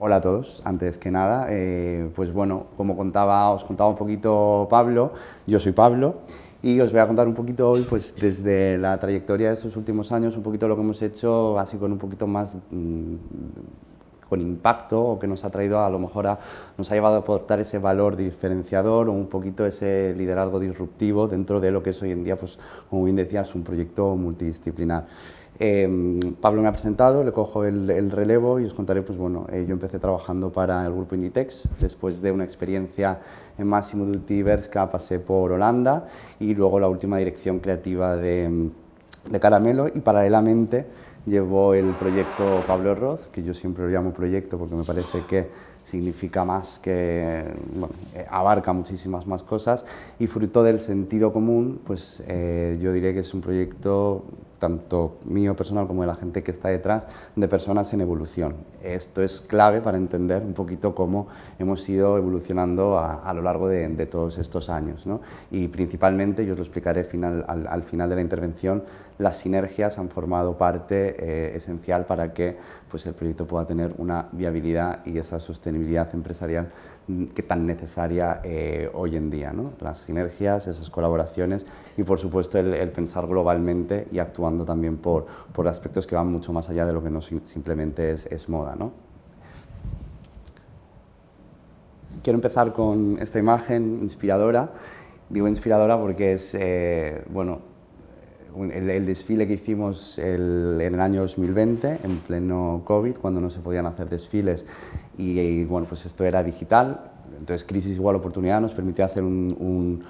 Hola a todos, antes que nada, eh, pues bueno, como contaba, os contaba un poquito Pablo, yo soy Pablo y os voy a contar un poquito hoy, pues desde la trayectoria de estos últimos años, un poquito lo que hemos hecho, así con un poquito más mm, con impacto o que nos ha traído a lo mejor a, nos ha llevado a aportar ese valor diferenciador o un poquito ese liderazgo disruptivo dentro de lo que es hoy en día, pues como bien decías, un proyecto multidisciplinar. Em, Pablo me ha presentado, le cojo el, relevo y os contaré, pues bueno, eh, yo empecé trabajando para el grupo Inditex, después de una experiencia en Máximo Duty Berska pasé por Holanda y luego la última dirección creativa de, Caramelo. Y paralelamente llevó el proyecto Pablo Roth, que yo siempre lo llamo proyecto porque me parece que significa más que, eh, abarca muchísimas más cosas. Y fruto del sentido común, pues eh, yo diré que es un proyecto tanto mío personal como de la gente que está detrás, de personas en evolución. Esto es clave para entender un poquito cómo hemos ido evolucionando a, lo largo de, todos estos años. ¿no? Y principalmente, yo os lo explicaré al, final de la intervención, las sinergias han formado parte eh, esencial para que pues, el proyecto pueda tener una viabilidad y esa sostenibilidad empresarial que tan necesaria eh, hoy en día. ¿no? Las sinergias, esas colaboraciones y por supuesto el, pensar globalmente y actuando también por, por, aspectos que van mucho más allá de lo que no simplemente es, es moda. ¿no? Quiero empezar con esta imagen inspiradora. Digo inspiradora porque es, eh, bueno, el, desfile que hicimos en el año 2020, en pleno COVID, cuando no se podían hacer desfiles y, bueno, pues esto era digital, entonces crisis igual oportunidad nos permitió hacer un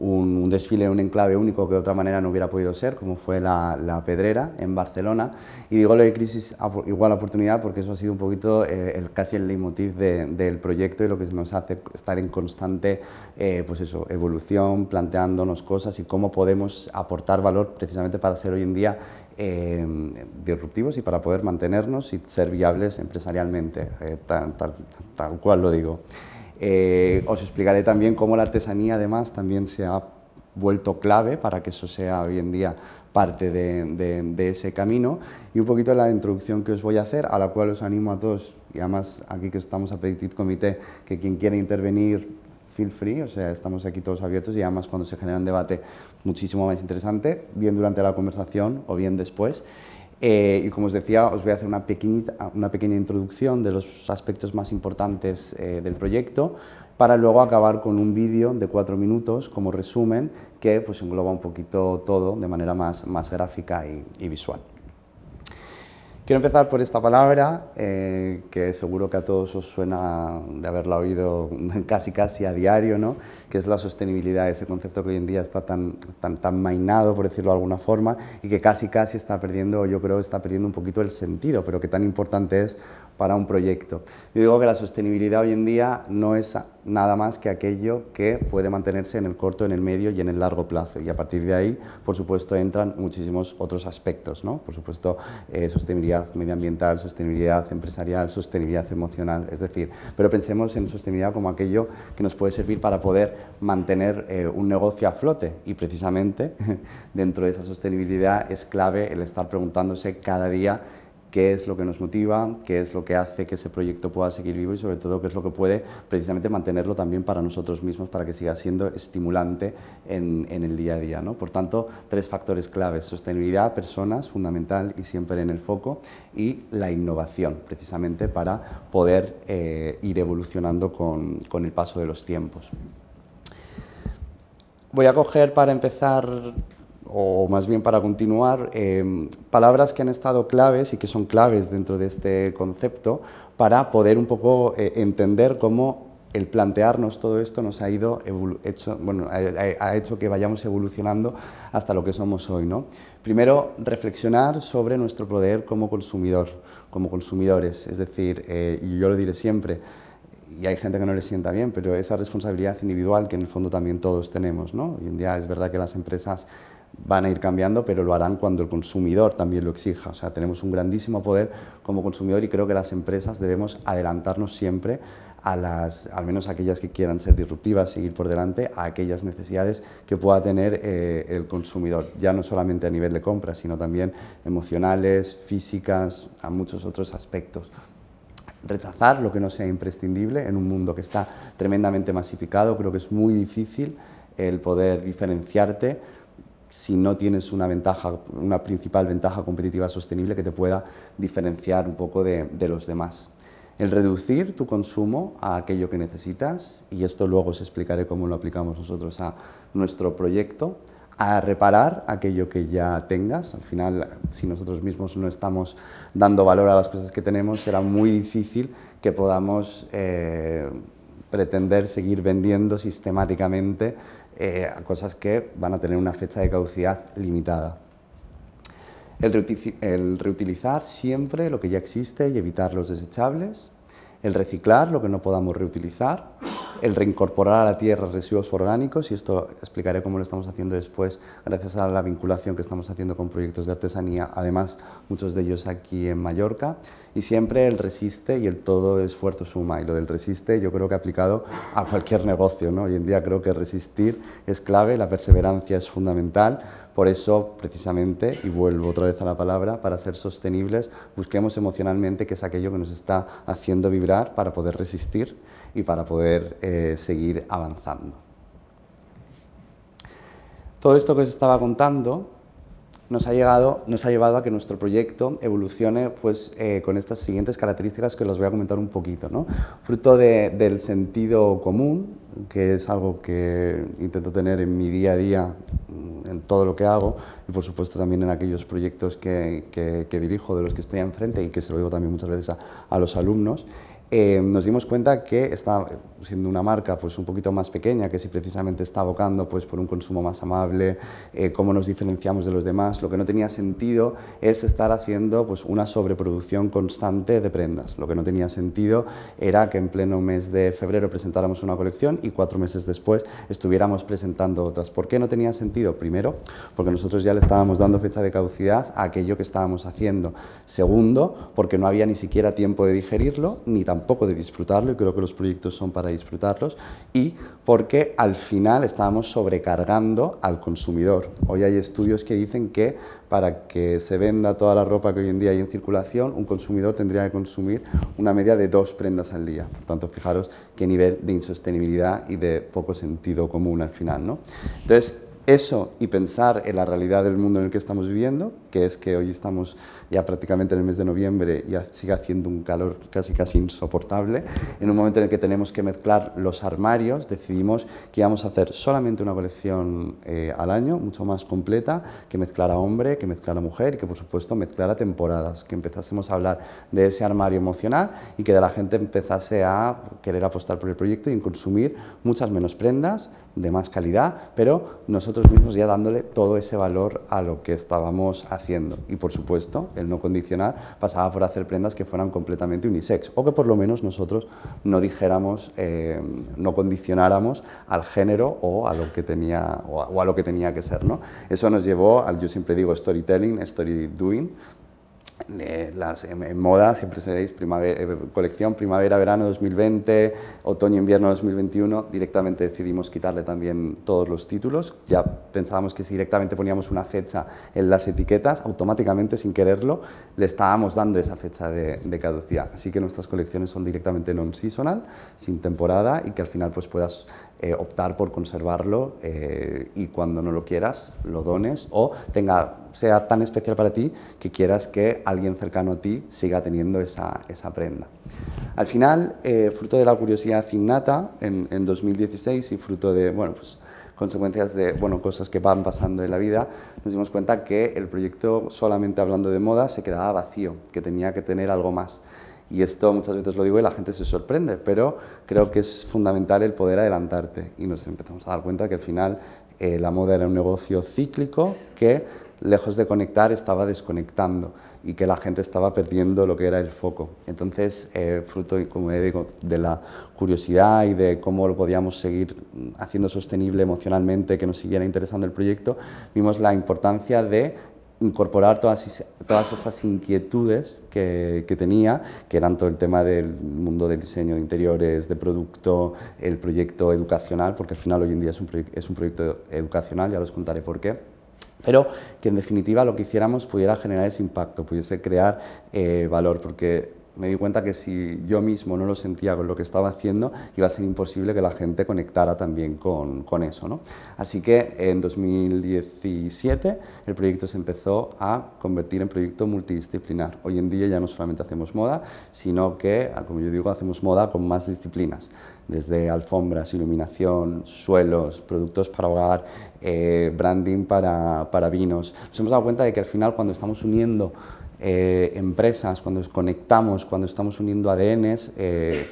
un, desfile en un enclave único que de otra manera no hubiera podido ser, como fue la, Pedrera en Barcelona. Y digo lo de crisis igual oportunidad porque eso ha sido un poquito eh, el, casi el leitmotiv del proyecto y lo que nos hace estar en constante eh, pues eso, evolución, planteándonos cosas y cómo podemos aportar valor precisamente para ser hoy en día eh, disruptivos y para poder mantenernos y ser viables empresarialmente, tal, tal cual lo digo. Eh, os explicaré también cómo la artesanía además también se ha vuelto clave para que eso sea hoy en día parte de, ese camino y un poquito la introducción que os voy a hacer, a la cual os animo a todos, y además aquí que estamos a Petit Comité, que quien quiera intervenir, feel free, o sea, estamos aquí todos abiertos y además cuando se genera un debate muchísimo más interesante, bien durante la conversación o bien después. Eh, y como os decía, os voy a hacer una, pequeña introducción de los aspectos más importantes eh, del proyecto para luego acabar con un vídeo de cuatro minutos como resumen que pues, engloba un poquito todo de manera más gráfica y visual. Quiero empezar por esta palabra, eh, que seguro que a todos os suena de haberla oído casi casi a diario, ¿no? que es la sostenibilidad, ese concepto que hoy en día está tan, tan, tan mainado, por decirlo de alguna forma, y que casi casi está perdiendo, yo creo, está perdiendo un poquito el sentido, pero que tan importante es para un proyecto. Yo digo que la sostenibilidad hoy en día no es nada más que aquello que puede mantenerse en el corto, en el medio y en el largo plazo. Y a partir de ahí, por supuesto, entran muchísimos otros aspectos. ¿no? Por supuesto, eh, sostenibilidad medioambiental, sostenibilidad empresarial, sostenibilidad emocional. Es decir, pero pensemos en sostenibilidad como aquello que nos puede servir para poder mantener eh, un negocio a flote. Y precisamente dentro de esa sostenibilidad es clave el estar preguntándose cada día qué es lo que nos motiva, qué es lo que hace que ese proyecto pueda seguir vivo y sobre todo qué es lo que puede precisamente mantenerlo también para nosotros mismos para que siga siendo estimulante en, el día a día. ¿no? Por tanto, tres factores claves, sostenibilidad, personas, fundamental y siempre en el foco, y la innovación, precisamente para poder eh, ir evolucionando con, con el paso de los tiempos. Voy a coger para empezar o más bien para continuar, eh, palabras que han estado claves y que son claves dentro de este concepto para poder un poco eh, entender cómo el plantearnos todo esto nos ha ido hecho, bueno, ha, hecho que vayamos evolucionando hasta lo que somos hoy. ¿no? Primero, reflexionar sobre nuestro poder como consumidor, como consumidores, es decir, eh, y yo lo diré siempre, y hay gente que no le sienta bien, pero esa responsabilidad individual que en el fondo también todos tenemos. ¿no? Hoy en día es verdad que las empresas van a ir cambiando, pero lo harán cuando el consumidor también lo exija. O sea, tenemos un grandísimo poder como consumidor y creo que las empresas debemos adelantarnos siempre a las, al menos aquellas que quieran ser disruptivas, seguir por delante, a aquellas necesidades que pueda tener eh, el consumidor, ya no solamente a nivel de compra, sino también emocionales, físicas, a muchos otros aspectos. rechazar lo que no sea imprescindible en un mundo que está tremendamente masificado. Creo que es muy difícil el poder diferenciarte si no tienes una ventaja, una principal ventaja competitiva sostenible que te pueda diferenciar un poco de, de los demás. El reducir tu consumo a aquello que necesitas, y esto luego os explicaré cómo lo aplicamos nosotros a nuestro proyecto, a reparar aquello que ya tengas. Al final, si nosotros mismos no estamos dando valor a las cosas que tenemos, será muy difícil que podamos eh, pretender seguir vendiendo sistemáticamente eh, cosas que van a tener una fecha de caducidad limitada. el reutilizar siempre lo que ya existe y evitar los desechables. El reciclar lo que no podamos reutilizar el reincorporar a la tierra residuos orgánicos, y esto explicaré cómo lo estamos haciendo después, gracias a la vinculación que estamos haciendo con proyectos de artesanía, además muchos de ellos aquí en Mallorca, y siempre el resiste y el todo esfuerzo suma, y lo del resiste yo creo que aplicado a cualquier negocio, ¿no? hoy en día creo que resistir es clave, la perseverancia es fundamental, por eso, precisamente, y vuelvo otra vez a la palabra, para ser sostenibles, busquemos emocionalmente que es aquello que nos está haciendo vibrar para poder resistir y para poder eh, seguir avanzando. Todo esto que os estaba contando nos ha, llegado, nos ha llevado a que nuestro proyecto evolucione pues, eh, con estas siguientes características que os voy a comentar un poquito. ¿no? Fruto del sentido común, que es algo que intento tener en mi día a día, mm, en todo lo que hago, y por supuesto también en aquellos proyectos que, que, dirijo, de los que estoy enfrente y que se lo digo también muchas veces a, a los alumnos, eh, nos dimos cuenta que está siendo una marca pues, un poquito más pequeña, que si precisamente está abocando pues, por un consumo más amable, eh, cómo nos diferenciamos de los demás, lo que no tenía sentido es estar haciendo pues, una sobreproducción constante de prendas. Lo que no tenía sentido era que en pleno mes de febrero presentáramos una colección y cuatro meses después estuviéramos presentando otras. ¿Por qué no tenía sentido? Primero, porque nosotros ya le estábamos dando fecha de caducidad a aquello que estábamos haciendo. Segundo, porque no había ni siquiera tiempo de digerirlo, ni tampoco poco de disfrutarlo y creo que los proyectos son para disfrutarlos y porque al final estábamos sobrecargando al consumidor. Hoy hay estudios que dicen que para que se venda toda la ropa que hoy en día hay en circulación, un consumidor tendría que consumir una media de dos prendas al día. Por tanto, fijaros qué nivel de insostenibilidad y de poco sentido común al final. ¿no? Entonces, eso y pensar en la realidad del mundo en el que estamos viviendo, que es que hoy estamos ya prácticamente en el mes de noviembre y sigue haciendo un calor casi casi insoportable, en un momento en el que tenemos que mezclar los armarios, decidimos que íbamos a hacer solamente una colección eh, al año, mucho más completa, que mezclara hombre, que mezclara mujer y que por supuesto mezclara temporadas, que empezásemos a hablar de ese armario emocional y que de la gente empezase a querer apostar por el proyecto y consumir muchas menos prendas de más calidad, pero nosotros mismos ya dándole todo ese valor a lo que estábamos haciendo. Y por supuesto, el no condicionar pasaba por hacer prendas que fueran completamente unisex, o que por lo menos nosotros no dijéramos, eh, no condicionáramos al género o a lo que tenía, o a, lo que, tenía que ser. ¿no? Eso nos llevó al, yo siempre digo, storytelling, story doing, eh, las, en, moda siempre seréis eh, colección primavera-verano 2020, otoño-invierno 2021. Directamente decidimos quitarle también todos los títulos. Ya pensábamos que si directamente poníamos una fecha en las etiquetas, automáticamente, sin quererlo, le estábamos dando esa fecha de, de caducidad. Así que nuestras colecciones son directamente non-seasonal, sin temporada y que al final pues puedas eh, optar por conservarlo eh, y cuando no lo quieras lo dones o tenga, sea tan especial para ti que quieras que alguien cercano a ti siga teniendo esa, esa prenda. Al final, eh, fruto de la curiosidad innata en, en 2016 y fruto de bueno, pues, consecuencias de bueno, cosas que van pasando en la vida, nos dimos cuenta que el proyecto, solamente hablando de moda, se quedaba vacío, que tenía que tener algo más. Y esto muchas veces lo digo y la gente se sorprende, pero creo que es fundamental el poder adelantarte. Y nos empezamos a dar cuenta que al final eh, la moda era un negocio cíclico que, lejos de conectar, estaba desconectando y que la gente estaba perdiendo lo que era el foco. Entonces, eh, fruto, como digo, de la curiosidad y de cómo lo podíamos seguir haciendo sostenible emocionalmente, que nos siguiera interesando el proyecto, vimos la importancia de incorporar todas, todas esas inquietudes que, que, tenía, que eran todo el tema del mundo del diseño de interiores, de producto, el proyecto educacional, porque al final hoy en día es un, es un proyecto educacional, ya os contaré por qué, pero que en definitiva lo que hiciéramos pudiera generar ese impacto, pudiese crear eh, valor, porque me di cuenta que si yo mismo no lo sentía con lo que estaba haciendo, iba a ser imposible que la gente conectara también con, con eso. ¿no? Así que en 2017 el proyecto se empezó a convertir en proyecto multidisciplinar. Hoy en día ya no solamente hacemos moda, sino que, como yo digo, hacemos moda con más disciplinas, desde alfombras, iluminación, suelos, productos para hogar, eh, branding para, para vinos. Nos hemos dado cuenta de que al final cuando estamos uniendo eh, empresas, cuando conectamos, cuando estamos uniendo ADNs, eh,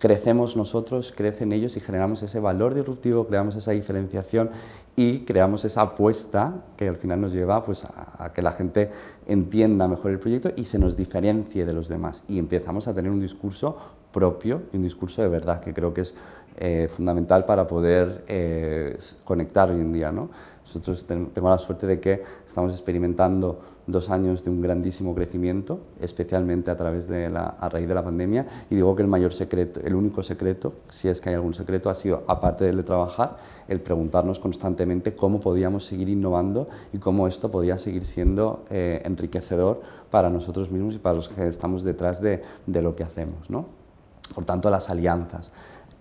crecemos nosotros, crecen ellos y generamos ese valor disruptivo, creamos esa diferenciación y creamos esa apuesta que al final nos lleva pues, a, que la gente entienda mejor el proyecto y se nos diferencie de los demás. Y empezamos a tener un discurso propio y un discurso de verdad, que creo que es eh, fundamental para poder conectar hoy en día. ¿no? Nosotros tengo la suerte de que estamos experimentando dos años de un grandísimo crecimiento, especialmente a, través de la, a raíz de la pandemia, y digo que el mayor secreto, el único secreto, si es que hay algún secreto, ha sido, aparte de trabajar, el preguntarnos constantemente cómo podíamos seguir innovando y cómo esto podía seguir siendo eh, enriquecedor para nosotros mismos y para los que estamos detrás de, de lo que hacemos. ¿no? Por tanto, las alianzas.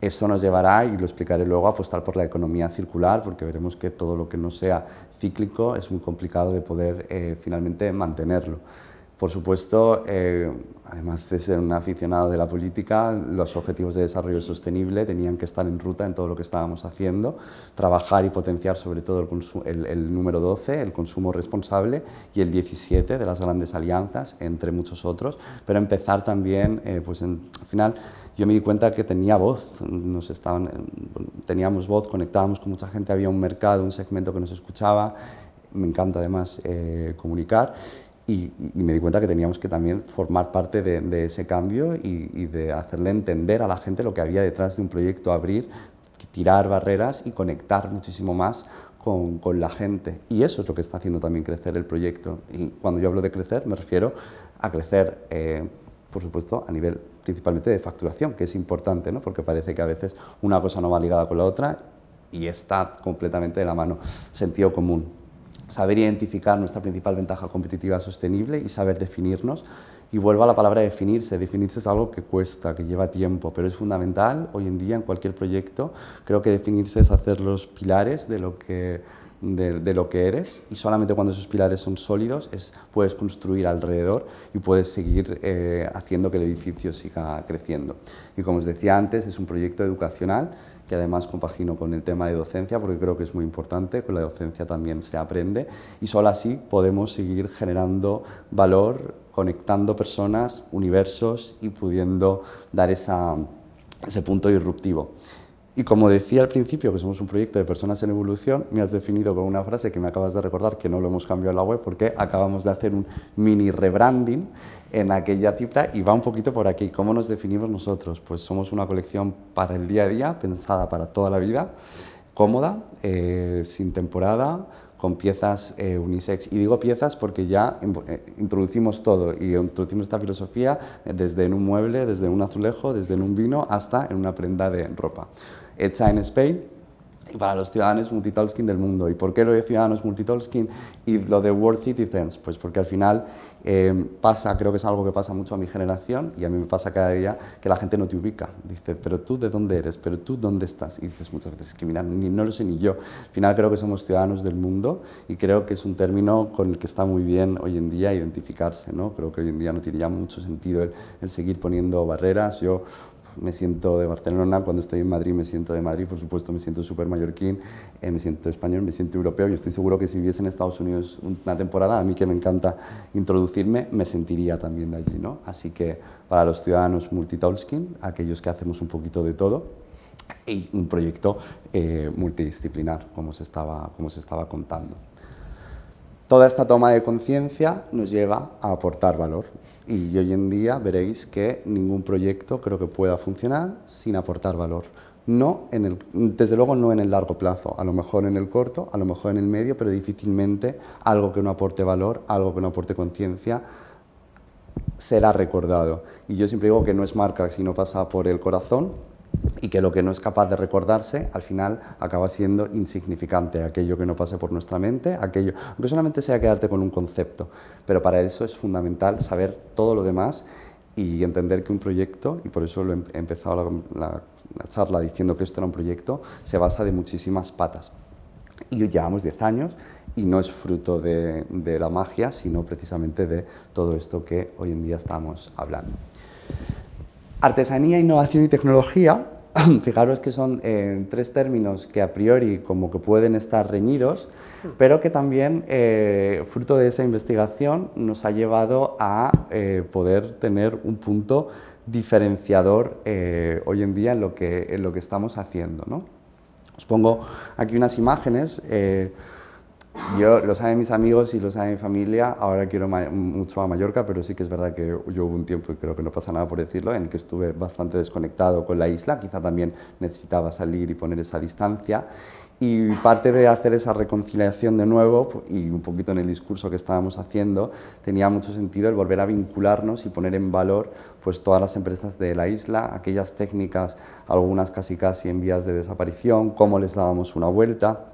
Eso nos llevará, y lo explicaré luego, a apostar por la economía circular, porque veremos que todo lo que no sea cíclico es muy complicado de poder eh, finalmente mantenerlo. Por supuesto, eh, además de ser un aficionado de la política, los objetivos de desarrollo sostenible tenían que estar en ruta en todo lo que estábamos haciendo, trabajar y potenciar sobre todo el, el, número 12, el consumo responsable, y el 17 de las grandes alianzas, entre muchos otros, pero empezar también, eh, pues al final, yo me di cuenta que tenía voz, nos estaban, teníamos voz, conectábamos con mucha gente, había un mercado, un segmento que nos escuchaba, me encanta además eh, comunicar y, me di cuenta que teníamos que también formar parte de, ese cambio y, de hacerle entender a la gente lo que había detrás de un proyecto, abrir, tirar barreras y conectar muchísimo más con, con, la gente. Y eso es lo que está haciendo también crecer el proyecto. Y cuando yo hablo de crecer, me refiero a crecer, eh, por supuesto, a nivel principalmente de facturación, que es importante, ¿no? porque parece que a veces una cosa no va ligada con la otra y está completamente de la mano. Sentido común. Saber identificar nuestra principal ventaja competitiva sostenible y saber definirnos. Y vuelvo a la palabra definirse. Definirse es algo que cuesta, que lleva tiempo, pero es fundamental hoy en día en cualquier proyecto. Creo que definirse es hacer los pilares de lo que de, lo que eres y solamente cuando esos pilares son sólidos es, puedes construir alrededor y puedes seguir eh, haciendo que el edificio siga creciendo. Y como os decía antes, es un proyecto educacional que además compagino con el tema de docencia porque creo que es muy importante, con la docencia también se aprende y solo así podemos seguir generando valor, conectando personas, universos y pudiendo dar esa, ese punto disruptivo. Y como decía al principio, que somos un proyecto de personas en evolución, me has definido con una frase que me acabas de recordar, que no lo hemos cambiado en la web, porque acabamos de hacer un mini rebranding en aquella cifra y va un poquito por aquí. ¿Cómo nos definimos nosotros? Pues somos una colección para el día a día, pensada para toda la vida, cómoda, eh, sin temporada, con piezas eh, unisex. Y digo piezas porque ya eh, introducimos todo y introducimos esta filosofía desde en un mueble, desde un azulejo, desde en un vino hasta en una prenda de ropa hecha en Spain y para los ciudadanos multitalskin del mundo. ¿Y por qué lo de ciudadanos multitalskin y lo de World Citizens? Pues porque al final eh, pasa, creo que es algo que pasa mucho a mi generación y a mí me pasa cada día que la gente no te ubica. Dice, pero tú de dónde eres, pero tú dónde estás. Y dices muchas veces, que mira, ni, no lo sé ni yo. Al final creo que somos ciudadanos del mundo y creo que es un término con el que está muy bien hoy en día identificarse. ¿no? Creo que hoy en día no tiene ya mucho sentido el, el seguir poniendo barreras. Yo me siento de Barcelona, cuando estoy en Madrid me siento de Madrid, por supuesto me siento súper mallorquín, eh, me siento español, me siento europeo y estoy seguro que si viviese en Estados Unidos una temporada, a mí que me encanta introducirme, me sentiría también de allí. ¿no? Así que para los ciudadanos multitalskin, aquellos que hacemos un poquito de todo, y un proyecto eh, multidisciplinar, como se, estaba, como se estaba contando. Toda esta toma de conciencia nos lleva a aportar valor y hoy en día veréis que ningún proyecto creo que pueda funcionar sin aportar valor. No en el, desde luego no en el largo plazo, a lo mejor en el corto, a lo mejor en el medio, pero difícilmente algo que no aporte valor, algo que no aporte conciencia, será recordado. Y yo siempre digo que no es marca si no pasa por el corazón, y que lo que no es capaz de recordarse al final acaba siendo insignificante, aquello que no pase por nuestra mente, aquello, aunque solamente sea quedarte con un concepto, pero para eso es fundamental saber todo lo demás y entender que un proyecto, y por eso lo he empezado la, charla diciendo que esto era un proyecto, se basa de muchísimas patas. Y llevamos 10 años y no es fruto de, de, la magia, sino precisamente de todo esto que hoy en día estamos hablando. Artesanía, innovación y tecnología fijaros que son eh, tres términos que a priori como que pueden estar reñidos, pero que también, eh, fruto de esa investigación, nos ha llevado a eh, poder tener un punto diferenciador hoy en día en lo que, en lo que estamos haciendo. ¿no? Os pongo aquí unas imágenes. Yo, lo saben mis amigos y lo sabe mi familia, ahora quiero mucho a Mallorca, pero sí que es verdad que yo hubo un tiempo, y creo que no pasa nada por decirlo, en que estuve bastante desconectado con la isla, quizá también necesitaba salir y poner esa distancia. Y parte de hacer esa reconciliación de nuevo, y un poquito en el discurso que estábamos haciendo, tenía mucho sentido el volver a vincularnos y poner en valor pues, todas las empresas de la isla, aquellas técnicas, algunas casi casi en vías de desaparición, cómo les dábamos una vuelta,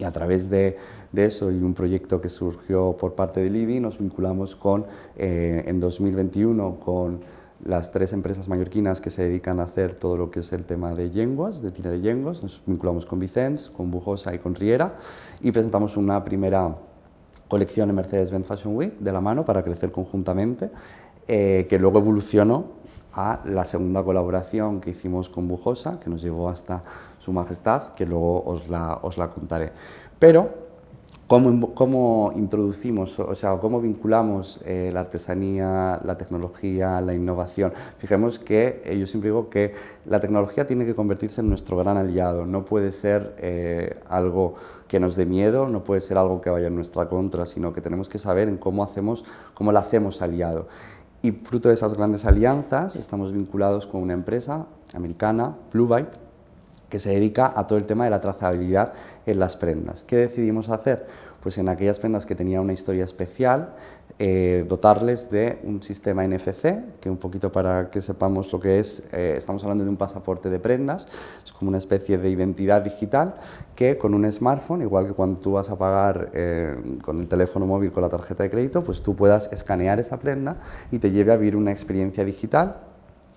y a través de de eso y un proyecto que surgió por parte de Libi, nos vinculamos con, eh, en 2021 con las tres empresas mallorquinas que se dedican a hacer todo lo que es el tema de lenguas, de tira de lenguas. Nos vinculamos con Vicens, con Bujosa y con Riera y presentamos una primera colección en Mercedes-Benz Fashion Week de la mano para crecer conjuntamente, eh, que luego evolucionó a la segunda colaboración que hicimos con Bujosa, que nos llevó hasta Su Majestad, que luego os la, os la contaré. Pero ¿Cómo, introducimos, o sea, cómo vinculamos eh, la artesanía, la tecnología, la innovación? Fijemos que eh, yo siempre digo que la tecnología tiene que convertirse en nuestro gran aliado, no puede ser eh, algo que nos dé miedo, no puede ser algo que vaya en nuestra contra, sino que tenemos que saber en cómo, hacemos, cómo la hacemos aliado. Y fruto de esas grandes alianzas estamos vinculados con una empresa americana, Blue Byte, que se dedica a todo el tema de la trazabilidad en las prendas. ¿Qué decidimos hacer? Pues en aquellas prendas que tenían una historia especial, eh, dotarles de un sistema NFC, que un poquito para que sepamos lo que es, eh, estamos hablando de un pasaporte de prendas, es como una especie de identidad digital que con un smartphone, igual que cuando tú vas a pagar eh, con el teléfono móvil con la tarjeta de crédito, pues tú puedas escanear esa prenda y te lleve a vivir una experiencia digital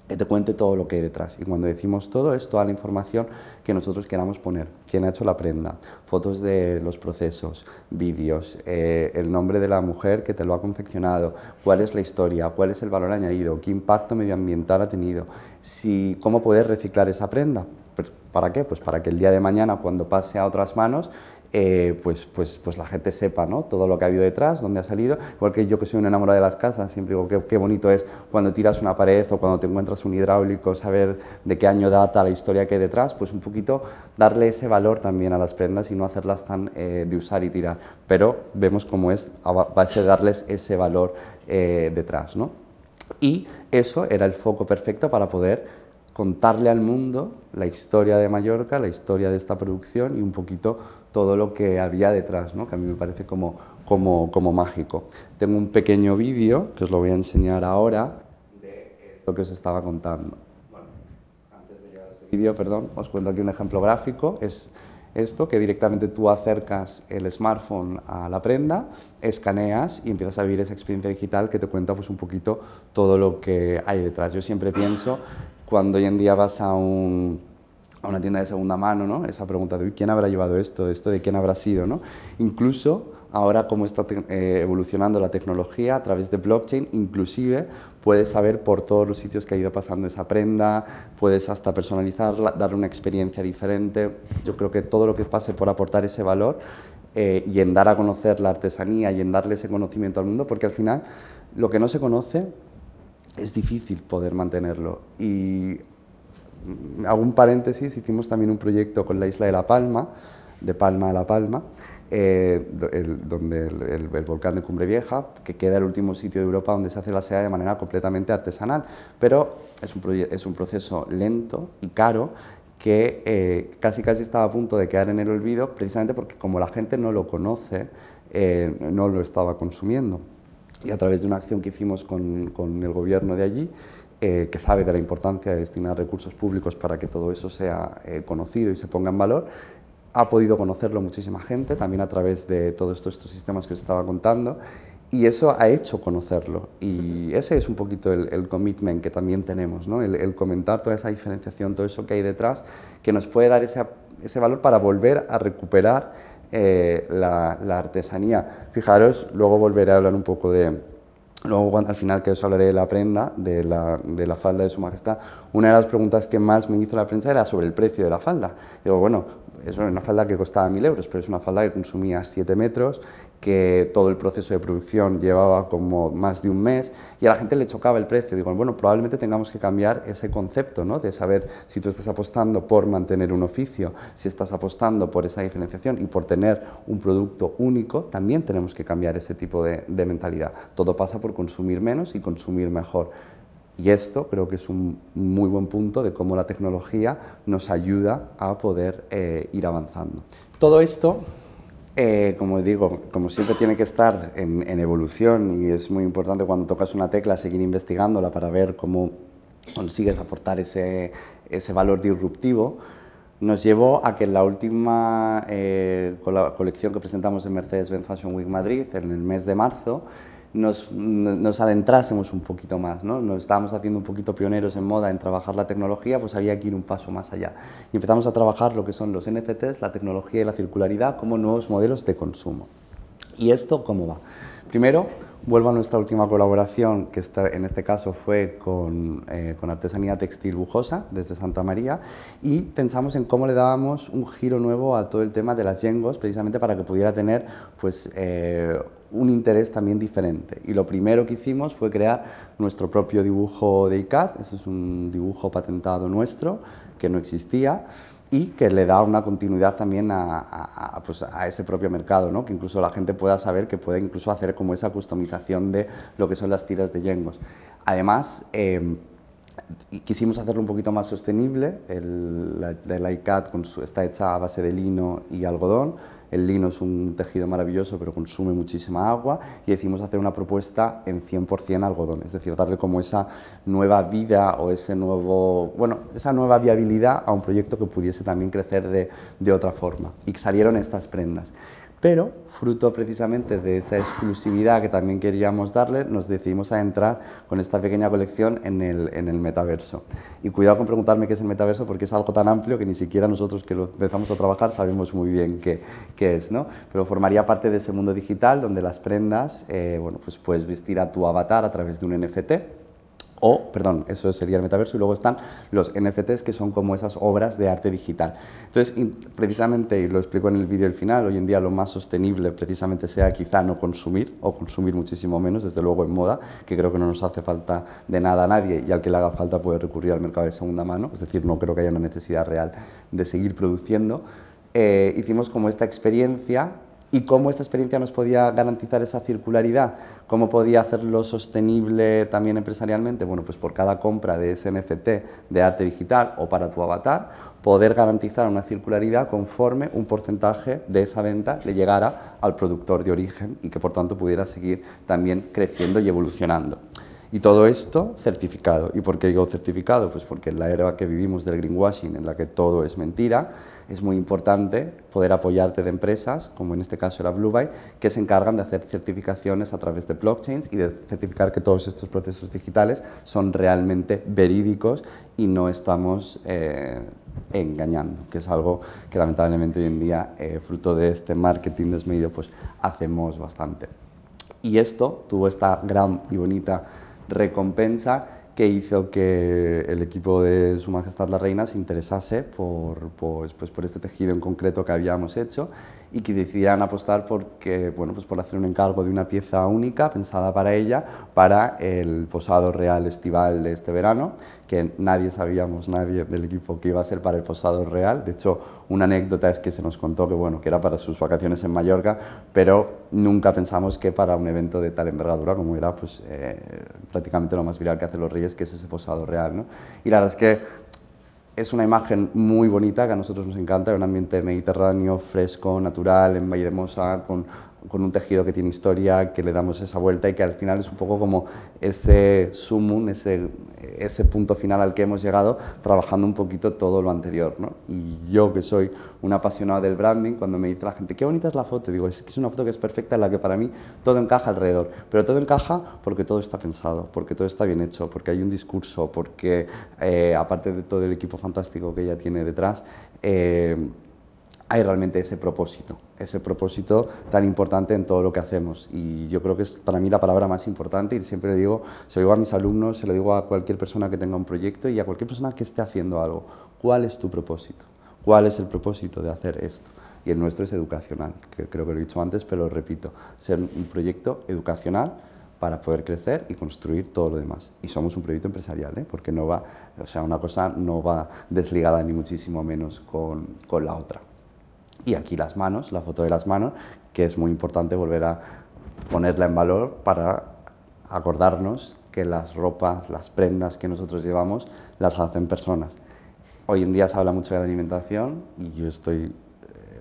que te cuente todo lo que hay detrás. Y cuando decimos todo, es toda la información que nosotros queramos poner. Quién ha hecho la prenda, fotos de los procesos, vídeos, eh, el nombre de la mujer que te lo ha confeccionado, cuál es la historia, cuál es el valor añadido, qué impacto medioambiental ha tenido, si, cómo poder reciclar esa prenda. Pues, ¿Para qué? Pues para que el día de mañana, cuando pase a otras manos, eh, pues, pues, pues la gente sepa ¿no? todo lo que ha habido detrás, dónde ha salido. Igual que yo que soy un enamorado de las casas, siempre digo qué, bonito es cuando tiras una pared o cuando te encuentras un hidráulico, saber de qué año data la historia que hay detrás, pues un poquito darle ese valor también a las prendas y no hacerlas tan eh, de usar y tirar. Pero vemos cómo es a base de darles ese valor eh, detrás. ¿no? Y eso era el foco perfecto para poder contarle al mundo la historia de Mallorca, la historia de esta producción y un poquito todo lo que había detrás, ¿no? que a mí me parece como, como, como mágico. Tengo un pequeño vídeo que os lo voy a enseñar ahora de esto que os estaba contando. Antes de llegar a ese vídeo, perdón, os cuento aquí un ejemplo gráfico. Es esto, que directamente tú acercas el smartphone a la prenda, escaneas y empiezas a vivir esa experiencia digital que te cuenta pues, un poquito todo lo que hay detrás. Yo siempre pienso, cuando hoy en día vas a un a una tienda de segunda mano, ¿no? Esa pregunta de quién habrá llevado esto, esto de quién habrá sido, ¿no? Incluso ahora como está eh, evolucionando la tecnología a través de blockchain, inclusive puedes saber por todos los sitios que ha ido pasando esa prenda, puedes hasta personalizarla, darle una experiencia diferente. Yo creo que todo lo que pase por aportar ese valor eh, y en dar a conocer la artesanía y en darle ese conocimiento al mundo, porque al final lo que no se conoce es difícil poder mantenerlo. Y hago un paréntesis, hicimos también un proyecto con la isla de La Palma, de Palma a La Palma, eh, donde el, volcán de Cumbre Vieja, que queda el último sitio de Europa donde se hace la seda de manera completamente artesanal, pero es un, es un proceso lento y caro que eh, casi casi estaba a punto de quedar en el olvido, precisamente porque como la gente no lo conoce, eh, no lo estaba consumiendo. Y a través de una acción que hicimos con el gobierno de allí, eh, que sabe de la importancia de destinar recursos públicos para que todo eso sea eh, conocido y se ponga en valor, ha podido conocerlo muchísima gente, también a través de todos estos, sistemas que os estaba contando, y eso ha hecho conocerlo. Y ese es un poquito el, commitment que también tenemos, ¿no? el, comentar toda esa diferenciación, todo eso que hay detrás, que nos puede dar ese, ese valor para volver a recuperar eh, la, la, artesanía. Fijaros, luego volveré a hablar un poco de... Luego al final que os hablaré de la prenda, de la, de la falda de Su Majestad, una de las preguntas que más me hizo la prensa era sobre el precio de la falda. Digo, bueno, es una falda que costaba mil euros, pero es una falda que consumía 7 metros, que todo el proceso de producción llevaba como más de un mes y a la gente le chocaba el precio. Digo, bueno, probablemente tengamos que cambiar ese concepto, ¿no? De saber si tú estás apostando por mantener un oficio, si estás apostando por esa diferenciación y por tener un producto único, también tenemos que cambiar ese tipo de, mentalidad. Todo pasa por consumir menos y consumir mejor. Y esto creo que es un muy buen punto de cómo la tecnología nos ayuda a poder eh, ir avanzando. Todo esto eh, como digo, como siempre tiene que estar en, evolución y es muy importante cuando tocas una tecla seguir investigándola para ver cómo consigues aportar ese, ese valor disruptivo, nos llevó a que en la última eh, colección que presentamos en Mercedes-Benz Fashion Week Madrid, en el mes de marzo, nos, nos, adentrásemos un poquito más, ¿no? Nos estábamos haciendo un poquito pioneros en moda en trabajar la tecnología, pues había que ir un paso más allá. Y empezamos a trabajar lo que son los NFTs, la tecnología y la circularidad como nuevos modelos de consumo. ¿Y esto cómo va? Primero, vuelvo a nuestra última colaboración, que en este caso fue con, eh, con, Artesanía Textil Bujosa, desde Santa María, y pensamos en cómo le dábamos un giro nuevo a todo el tema de las yengos, precisamente para que pudiera tener pues, eh, un interés también diferente. Y lo primero que hicimos fue crear nuestro propio dibujo de ICAT, ese es un dibujo patentado nuestro, que no existía, y que le da una continuidad también a, pues a, ese propio mercado, ¿no? que incluso la gente pueda saber que puede incluso hacer como esa customización de lo que son las tiras de yengos. Además, eh, quisimos hacerlo un poquito más sostenible, el, la ICAT está hecha a base de lino y algodón, el lino es un tejido maravilloso, pero consume muchísima agua y decidimos hacer una propuesta en 100% algodón, es decir, darle como esa nueva vida o ese nuevo, bueno, esa nueva viabilidad a un proyecto que pudiese también crecer de, de otra forma. Y salieron estas prendas. Pero, fruto precisamente de esa exclusividad que también queríamos darle, nos decidimos a entrar con esta pequeña colección en el, en el metaverso. Y cuidado con preguntarme qué es el metaverso porque es algo tan amplio que ni siquiera nosotros que lo empezamos a trabajar sabemos muy bien qué, qué es, ¿no? Pero formaría parte de ese mundo digital donde las prendas, eh, bueno, pues puedes vestir a tu avatar a través de un NFT o, perdón, eso sería el metaverso, y luego están los NFTs, que son como esas obras de arte digital. Entonces, precisamente, y lo explico en el vídeo al final, hoy en día lo más sostenible precisamente sea quizá no consumir, o consumir muchísimo menos, desde luego en moda, que creo que no nos hace falta de nada a nadie, y al que le haga falta puede recurrir al mercado de segunda mano, es decir, no creo que haya una necesidad real de seguir produciendo. Eh, hicimos como esta experiencia y cómo esta experiencia nos podía garantizar esa circularidad, cómo podía hacerlo sostenible también empresarialmente. Bueno, pues por cada compra de ese NFT de arte digital o para tu avatar, poder garantizar una circularidad conforme un porcentaje de esa venta le llegara al productor de origen y que por tanto pudiera seguir también creciendo y evolucionando. Y todo esto certificado. ¿Y por qué digo certificado? Pues porque en la era que vivimos del greenwashing, en la que todo es mentira, es muy importante poder apoyarte de empresas, como en este caso era Bluebuy, que se encargan de hacer certificaciones a través de blockchains y de certificar que todos estos procesos digitales son realmente verídicos y no estamos eh, engañando, que es algo que lamentablemente hoy en día, eh, fruto de este marketing desmedido, pues hacemos bastante. Y esto tuvo esta gran y bonita recompensa que hizo que el equipo de Su Majestad la Reina se interesase por, pues, pues por este tejido en concreto que habíamos hecho y que decidieran apostar porque, bueno, pues por hacer un encargo de una pieza única pensada para ella para el posado real estival de este verano, que nadie sabíamos, nadie del equipo que iba a ser para el posado real. De hecho, una anécdota es que se nos contó que, bueno, que era para sus vacaciones en Mallorca, pero nunca pensamos que para un evento de tal envergadura como era pues, eh, prácticamente lo más viral que hacen los Reyes, que es ese posado real. ¿no? Y la verdad es que es una imagen muy bonita que a nosotros nos encanta, un ambiente mediterráneo, fresco, natural, en Valle de Mosa, con con un tejido que tiene historia, que le damos esa vuelta y que al final es un poco como ese sumum, ese, ese punto final al que hemos llegado, trabajando un poquito todo lo anterior. ¿no? Y yo que soy un apasionado del branding, cuando me dice la gente, qué bonita es la foto, digo, es que es una foto que es perfecta en la que para mí todo encaja alrededor, pero todo encaja porque todo está pensado, porque todo está bien hecho, porque hay un discurso, porque eh, aparte de todo el equipo fantástico que ella tiene detrás, eh, hay realmente ese propósito, ese propósito tan importante en todo lo que hacemos. Y yo creo que es para mí la palabra más importante y siempre le digo, se lo digo a mis alumnos, se lo digo a cualquier persona que tenga un proyecto y a cualquier persona que esté haciendo algo. ¿Cuál es tu propósito? ¿Cuál es el propósito de hacer esto? Y el nuestro es educacional, que creo que lo he dicho antes, pero lo repito, ser un proyecto educacional para poder crecer y construir todo lo demás. Y somos un proyecto empresarial, ¿eh? porque no va, o sea, una cosa no va desligada ni muchísimo menos con, con la otra. Y aquí las manos, la foto de las manos, que es muy importante volver a ponerla en valor para acordarnos que las ropas, las prendas que nosotros llevamos, las hacen personas. Hoy en día se habla mucho de la alimentación y yo estoy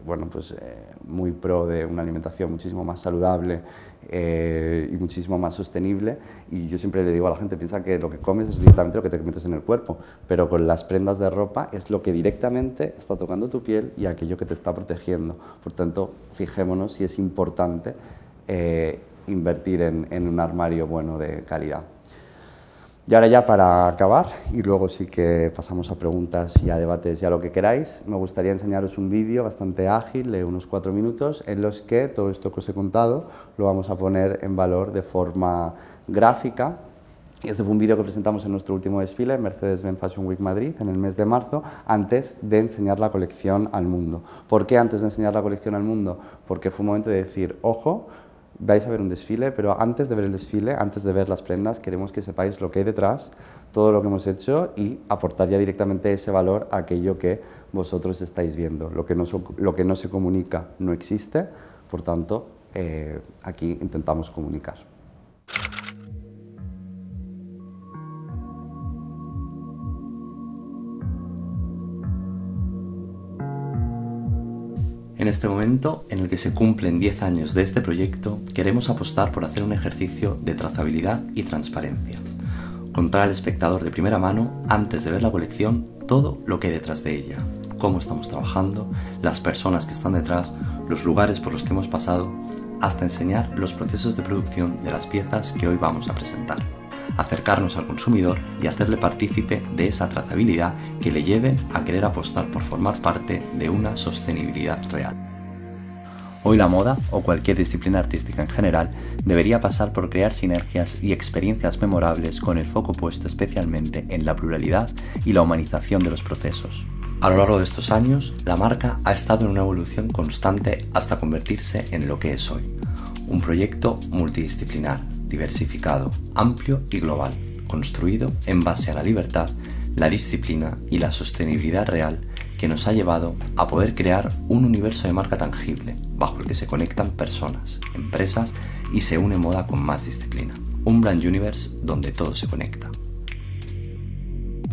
bueno, pues, eh, muy pro de una alimentación muchísimo más saludable eh, y muchísimo más sostenible. Y yo siempre le digo a la gente, piensa que lo que comes es directamente lo que te metes en el cuerpo, pero con las prendas de ropa es lo que directamente está tocando tu piel y aquello que te está protegiendo. Por tanto, fijémonos si es importante eh, invertir en un armario bueno de calidad. Y ahora ya para acabar, y luego sí que pasamos a preguntas y a debates y a lo que queráis, me gustaría enseñaros un vídeo bastante ágil de unos cuatro minutos en los que todo esto que os he contado lo vamos a poner en valor de forma gráfica. Este fue un vídeo que presentamos en nuestro último desfile, Mercedes-Benz Fashion Week Madrid, en el mes de marzo, antes de enseñar la colección al mundo. ¿Por qué antes de enseñar la colección al mundo? Porque fue un momento de decir, ojo, vais a ver un desfile, pero antes de ver el desfile, antes de ver las prendas, queremos que sepáis lo que hay detrás, todo lo que hemos hecho y aportar ya directamente ese valor a aquello que vosotros estáis viendo. Lo que no, lo que no se comunica no existe, por tanto, eh, aquí intentamos comunicar. En este momento, en el que se cumplen 10 años de este proyecto, queremos apostar por hacer un ejercicio de trazabilidad y transparencia. Contar al espectador de primera mano, antes de ver la colección, todo lo que hay detrás de ella, cómo estamos trabajando, las personas que están detrás, los lugares por los que hemos pasado, hasta enseñar los procesos de producción de las piezas que hoy vamos a presentar acercarnos al consumidor y hacerle partícipe de esa trazabilidad que le lleve a querer apostar por formar parte de una sostenibilidad real. Hoy la moda, o cualquier disciplina artística en general, debería pasar por crear sinergias y experiencias memorables con el foco puesto especialmente en la pluralidad y la humanización de los procesos. A lo largo de estos años, la marca ha estado en una evolución constante hasta convertirse en lo que es hoy, un proyecto multidisciplinar, diversificado, amplio y global, construido en base a la libertad, la disciplina y la sostenibilidad real que nos ha llevado a poder crear un universo de marca tangible, bajo el que se conectan personas, empresas y se une moda con más disciplina. Un brand universe donde todo se conecta.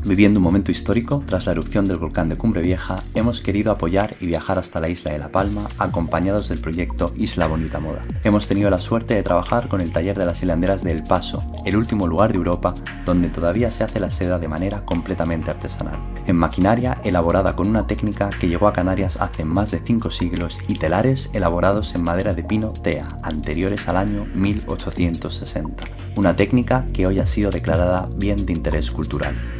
Viviendo un momento histórico, tras la erupción del volcán de Cumbre Vieja, hemos querido apoyar y viajar hasta la isla de La Palma acompañados del proyecto Isla Bonita Moda. Hemos tenido la suerte de trabajar con el taller de las hilanderas de El Paso, el último lugar de Europa donde todavía se hace la seda de manera completamente artesanal. En maquinaria elaborada con una técnica que llegó a Canarias hace más de 5 siglos y telares elaborados en madera de pino TEA, anteriores al año 1860. Una técnica que hoy ha sido declarada bien de interés cultural.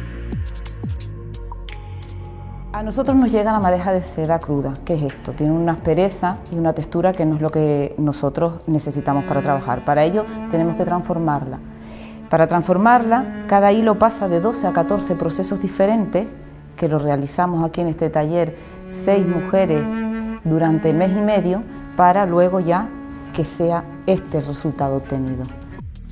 A nosotros nos llega la madeja de seda cruda. ¿Qué es esto? Tiene una aspereza y una textura que no es lo que nosotros necesitamos para trabajar. Para ello tenemos que transformarla. Para transformarla, cada hilo pasa de 12 a 14 procesos diferentes, que lo realizamos aquí en este taller, seis mujeres durante mes y medio, para luego ya que sea este el resultado obtenido.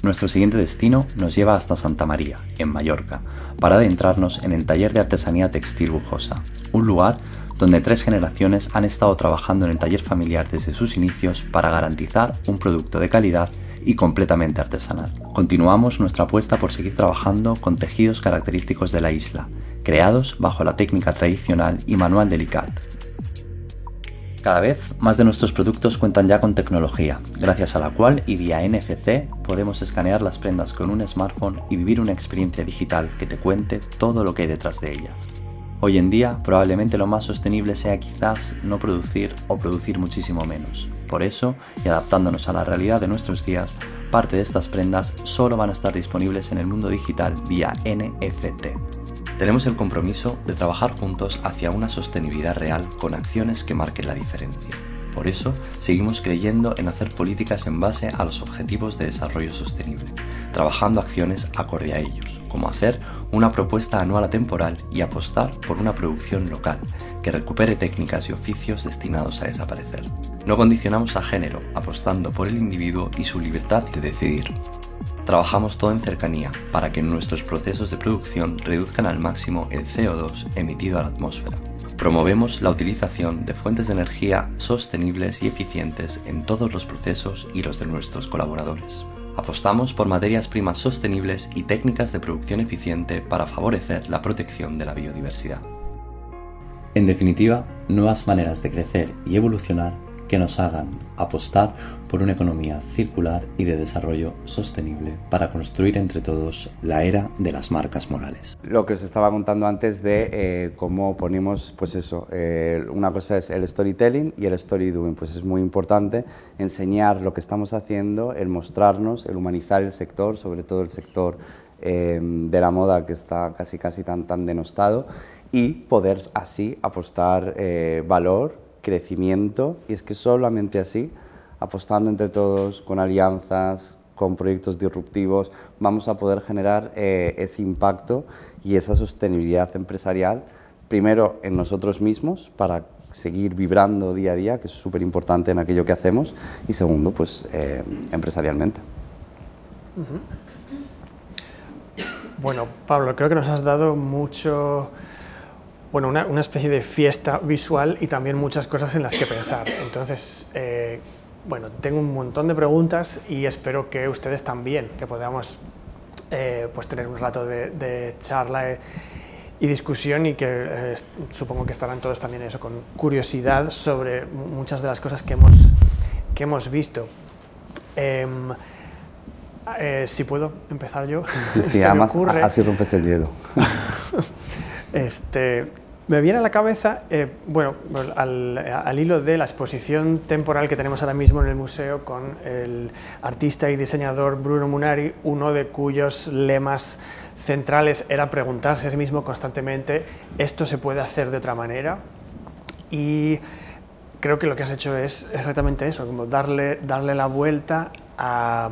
Nuestro siguiente destino nos lleva hasta Santa María, en Mallorca, para adentrarnos en el taller de artesanía textil Bujosa, un lugar donde tres generaciones han estado trabajando en el taller familiar desde sus inicios para garantizar un producto de calidad y completamente artesanal. Continuamos nuestra apuesta por seguir trabajando con tejidos característicos de la isla, creados bajo la técnica tradicional y manual de Cada vez más de nuestros productos cuentan ya con tecnología, gracias a la cual y vía NFC podemos escanear las prendas con un smartphone y vivir una experiencia digital que te cuente todo lo que hay detrás de ellas. Hoy en día probablemente lo más sostenible sea quizás no producir o producir muchísimo menos. Por eso, y adaptándonos a la realidad de nuestros días, parte de estas prendas solo van a estar disponibles en el mundo digital vía NFT. Tenemos el compromiso de trabajar juntos hacia una sostenibilidad real con acciones que marquen la diferencia. Por eso, seguimos creyendo en hacer políticas en base a los objetivos de desarrollo sostenible, trabajando acciones acorde a ellos, como hacer una propuesta anual atemporal y apostar por una producción local que recupere técnicas y oficios destinados a desaparecer. No condicionamos a género, apostando por el individuo y su libertad de decidir. Trabajamos todo en cercanía para que nuestros procesos de producción reduzcan al máximo el CO2 emitido a la atmósfera. Promovemos la utilización de fuentes de energía sostenibles y eficientes en todos los procesos y los de nuestros colaboradores. Apostamos por materias primas sostenibles y técnicas de producción eficiente para favorecer la protección de la biodiversidad. En definitiva, nuevas maneras de crecer y evolucionar que nos hagan apostar por una economía circular y de desarrollo sostenible para construir entre todos la era de las marcas morales. Lo que os estaba contando antes de eh, cómo ponemos, pues eso, eh, una cosa es el storytelling y el story doing, pues es muy importante enseñar lo que estamos haciendo, el mostrarnos, el humanizar el sector, sobre todo el sector eh, de la moda que está casi casi tan, tan denostado y poder así apostar valor crecimiento y es que solamente así, apostando entre todos, con alianzas, con proyectos disruptivos, vamos a poder generar eh, ese impacto y esa sostenibilidad empresarial, primero en nosotros mismos, para seguir vibrando día a día, que es súper importante en aquello que hacemos, y segundo, pues eh, empresarialmente. Bueno, Pablo, creo que nos has dado mucho bueno, una, una, especie de fiesta visual y también muchas cosas en las que pensar. Entonces, eh, bueno, tengo un montón de preguntas y espero que ustedes también, que podamos eh, pues tener un rato de, charla eh, y discusión y que supongo que estarán todos también eso, con curiosidad sobre muchas de las cosas que hemos, que hemos visto. Em, si puedo empezar yo. Sí, además así rompes el hielo. Este, me viene a la cabeza, eh, bueno, al, hilo de la exposición temporal que tenemos ahora mismo en el museo con el artista y diseñador Bruno Munari, uno de cuyos lemas centrales era preguntarse a sí mismo constantemente, ¿esto se puede hacer de otra manera? Y creo que lo que has hecho es exactamente eso, como darle, darle la vuelta a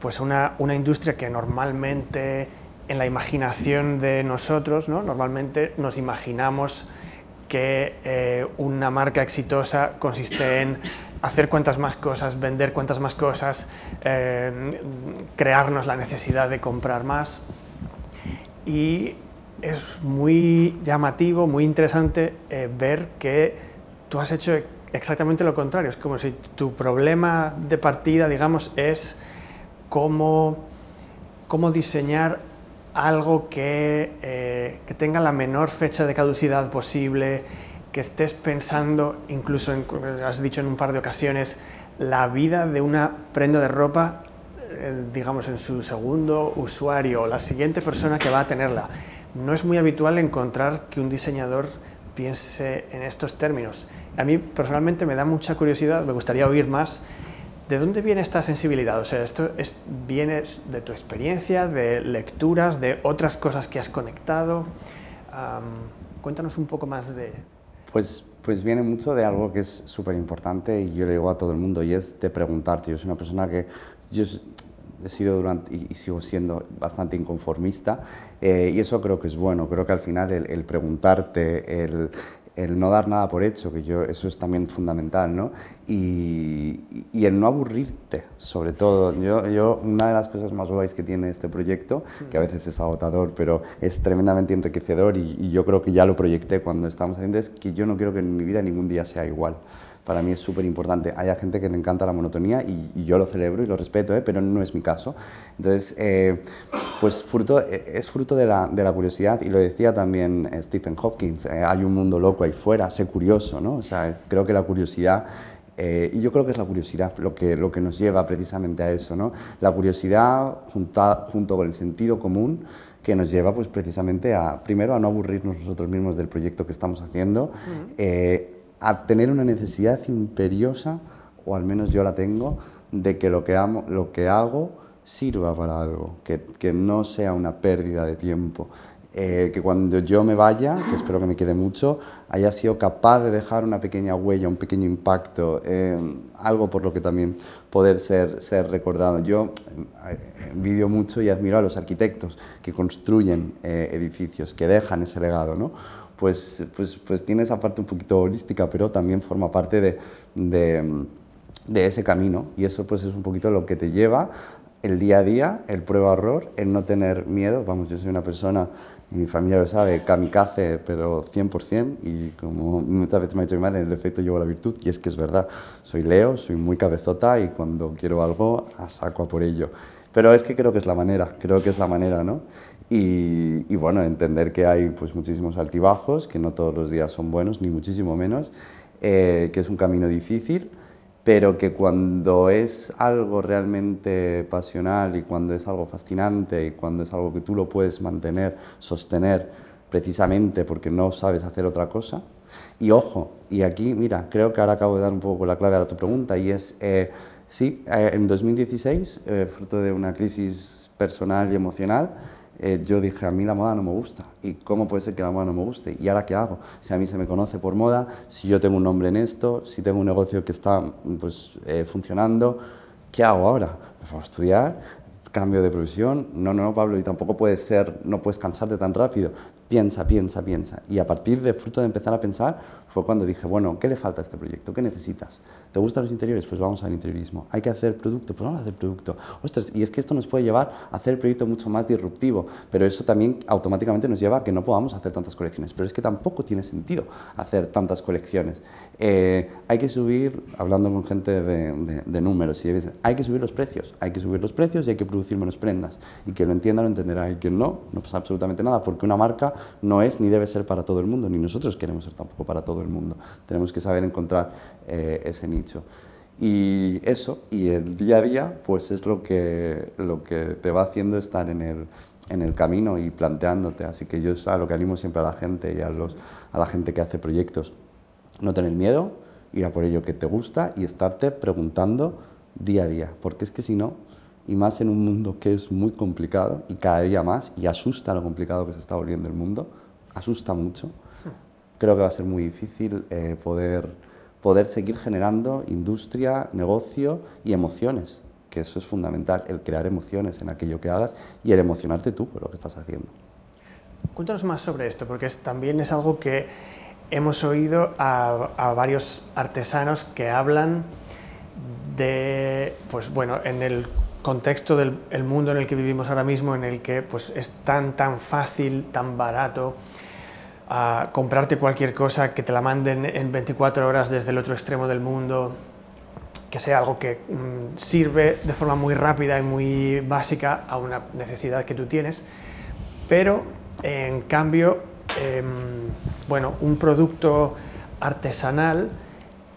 pues una, una industria que normalmente en la imaginación de nosotros, ¿no? normalmente nos imaginamos que eh, una marca exitosa consiste en hacer cuantas más cosas, vender cuantas más cosas, eh, crearnos la necesidad de comprar más. Y es muy llamativo, muy interesante eh, ver que tú has hecho exactamente lo contrario. Es como si tu problema de partida, digamos, es cómo, cómo diseñar algo eh, que, tenga la menor fecha de caducidad posible, que estés pensando, incluso, en, has dicho en un par de ocasiones, la vida de una prenda de ropa, eh, digamos, en su segundo usuario o la siguiente persona que va a tenerla. No es muy habitual encontrar que un diseñador piense en estos términos. A mí personalmente me da mucha curiosidad, me gustaría oír más ¿De dónde viene esta sensibilidad? O sea, ¿esto viene de tu experiencia, de lecturas, de otras cosas que has conectado? cuéntanos un poco más de... Pues, pues viene mucho de algo que es súper importante y yo le digo a todo el mundo y es de preguntarte. Yo soy una persona que yo he sido durante, y, sigo siendo bastante inconformista eh, y eso creo que es bueno. Creo que al final el preguntarte, el, el no dar nada por hecho, que yo, eso es también fundamental, ¿no? Y, y, el no aburrirte, sobre todo. Yo, yo, una de las cosas más guays que tiene este proyecto, que a veces es agotador, pero es tremendamente enriquecedor y, y yo creo que ya lo proyecté cuando estamos haciendo, es que yo no quiero que en mi vida ningún día sea igual. Para mí es súper importante. Hay gente que le encanta la monotonía y, yo lo celebro y lo respeto, ¿eh? pero no es mi caso. Entonces, eh, pues fruto, es fruto de la, de la, curiosidad y lo decía también Stephen Hopkins, hay un mundo loco ahí fuera, sé curioso, ¿no? O sea, creo que la curiosidad eh, y yo creo que es la curiosidad lo que, lo que nos lleva precisamente a eso, ¿no? La curiosidad junto con el sentido común que nos lleva pues precisamente a, primero, a no aburrirnos nosotros mismos del proyecto que estamos haciendo, eh, a tener una necesidad imperiosa, o al menos yo la tengo, de que lo que, amo, lo que hago sirva para algo, que, que no sea una pérdida de tiempo. Eh, que cuando yo me vaya, que espero que me quede mucho, haya sido capaz de dejar una pequeña huella, un pequeño impacto, eh, algo por lo que también poder ser, ser recordado. Yo eh, envidio mucho y admiro a los arquitectos que construyen edificios, que dejan ese legado, ¿no? Pues, pues, pues tiene esa parte un poquito holística, pero también forma parte de, de, ese camino y eso pues es un poquito lo que te lleva el día a día, el prueba-error, el no tener miedo. Vamos, yo soy una persona y mi familia lo sabe, kamikaze, pero 100%, y como muchas veces me ha dicho mi madre, el efecto llevo la virtud, y es que es verdad, soy Leo, soy muy cabezota, y cuando quiero algo, saco a por ello. Pero es que creo que es la manera, creo que es la manera, ¿no? Y, y, bueno, entender que hay pues, muchísimos altibajos, que no todos los días son buenos, ni muchísimo menos, eh, que es un camino difícil, pero que cuando es algo realmente pasional y cuando es algo fascinante y cuando es algo que tú lo puedes mantener, sostener, precisamente porque no sabes hacer otra cosa. Y ojo, y aquí, mira, creo que ahora acabo de dar un poco la clave a tu pregunta y es, eh, sí, eh, en 2016, eh, fruto de una crisis personal y emocional, eh, yo dije, a mí la moda no me gusta. ¿Y cómo puede ser que la moda no me guste? ¿Y ahora qué hago? Si a mí se me conoce por moda, si yo tengo un nombre en esto, si tengo un negocio que está pues, eh, funcionando, ¿qué hago ahora? ¿Me a estudiar? ¿Cambio de profesión? No, no, Pablo, y tampoco puedes ser, no puedes cansarte tan rápido. Piensa, piensa, piensa. Y a partir de fruto de empezar a pensar, fue cuando dije, bueno, ¿qué le falta a este proyecto? ¿Qué necesitas? ¿Te gustan los interiores? Pues vamos al interiorismo. ¿Hay que hacer producto? Pues vamos a hacer producto. Ostras, y es que esto nos puede llevar a hacer el proyecto mucho más disruptivo, pero eso también automáticamente nos lleva a que no podamos hacer tantas colecciones. Pero es que tampoco tiene sentido hacer tantas colecciones. Eh, hay que subir, hablando con gente de, números, y hay que subir los precios. Hay que subir los precios y hay que producir menos prendas. Y que lo entienda lo entenderá. Y quien no, no pasa absolutamente nada, porque una marca no es ni debe ser para todo el mundo, ni nosotros queremos ser tampoco para todo el mundo. Tenemos que saber encontrar eh, ese nicho. Y eso, y el día a día, pues es lo que, lo que te va haciendo estar en el, en el camino y planteándote. Así que yo es a lo que animo siempre a la gente y a, los, a la gente que hace proyectos. No tener miedo, ir a por ello que te gusta y estarte preguntando día a día. Porque es que si no, y más en un mundo que es muy complicado y cada día más, y asusta lo complicado que se está volviendo el mundo, asusta mucho, creo que va a ser muy difícil eh, poder poder seguir generando industria, negocio y emociones, que eso es fundamental, el crear emociones en aquello que hagas y el emocionarte tú por lo que estás haciendo. Cuéntanos más sobre esto, porque también es algo que hemos oído a, varios artesanos que hablan de, pues bueno, en el contexto del mundo en el que vivimos ahora mismo, en el que pues, es tan, tan fácil, tan barato, a comprarte cualquier cosa, que te la manden en 24 horas desde el otro extremo del mundo, que sea algo que mm, sirve de forma muy rápida y muy básica a una necesidad que tú tienes, pero en cambio, em, bueno, un producto artesanal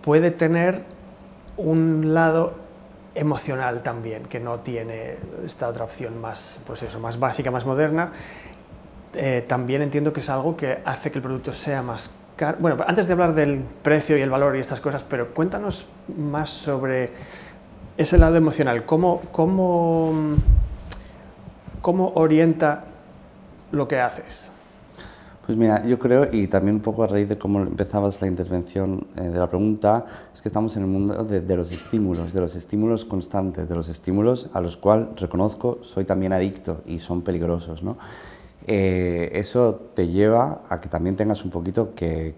puede tener un lado emocional también, que no tiene esta otra opción más, pues más básica, más moderna, eh, también entiendo que es algo que hace que el producto sea más caro. Bueno, antes de hablar del precio y el valor y estas cosas, pero cuéntanos más sobre ese lado emocional. ¿Cómo, cómo, cómo orienta lo que haces? Pues mira, yo creo, y también un poco a raíz de cómo empezabas la intervención eh, de la pregunta, es que estamos en el mundo de, de, los estímulos, de los estímulos constantes, de los estímulos a los cuales reconozco soy también adicto y son peligrosos, ¿no? Eh, eso te lleva a que también tengas un poquito que,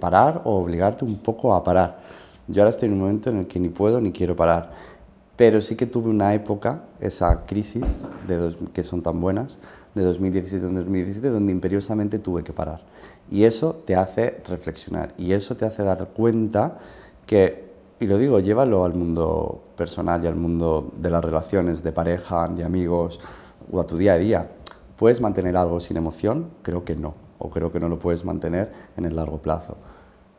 parar o obligarte un poco a parar. Yo ahora estoy en un momento en el que ni puedo ni quiero parar. Pero sí que tuve una época, esa crisis de que son tan buenas, de 2017 a 2017, donde imperiosamente tuve que parar. Y eso te hace reflexionar y eso te hace dar cuenta que, y lo digo, llévalo al mundo personal y al mundo de las relaciones de pareja, de amigos o a tu día a día. ¿Puedes mantener algo sin emoción? Creo que no, o creo que no lo puedes mantener en el largo plazo.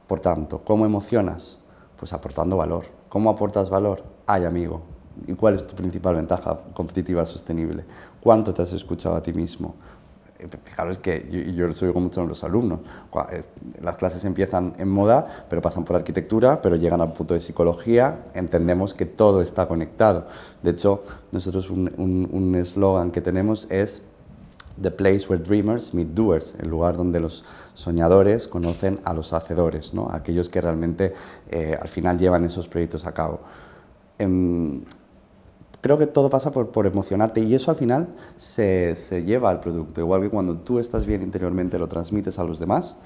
Por tanto, ¿cómo emocionas? Pues aportando valor. ¿Cómo aportas valor? Ay, amigo. ¿Y cuál es tu principal ventaja competitiva sostenible? ¿Cuánto te has escuchado a ti mismo? Fijaros que yo, yo lo con muchos de los alumnos. Las clases empiezan en moda, pero pasan por arquitectura, pero llegan al punto de psicología. Entendemos que todo está conectado. De hecho, nosotros un eslogan que tenemos es The place where dreamers meet doers, el lugar donde los soñadores conocen a los hacedores, ¿no? aquellos que realmente eh, al final llevan esos proyectos a cabo. Em, creo que todo pasa por, por, emocionarte y eso al final se, se, lleva al producto, igual que cuando tú estás bien interiormente lo transmites a los demás.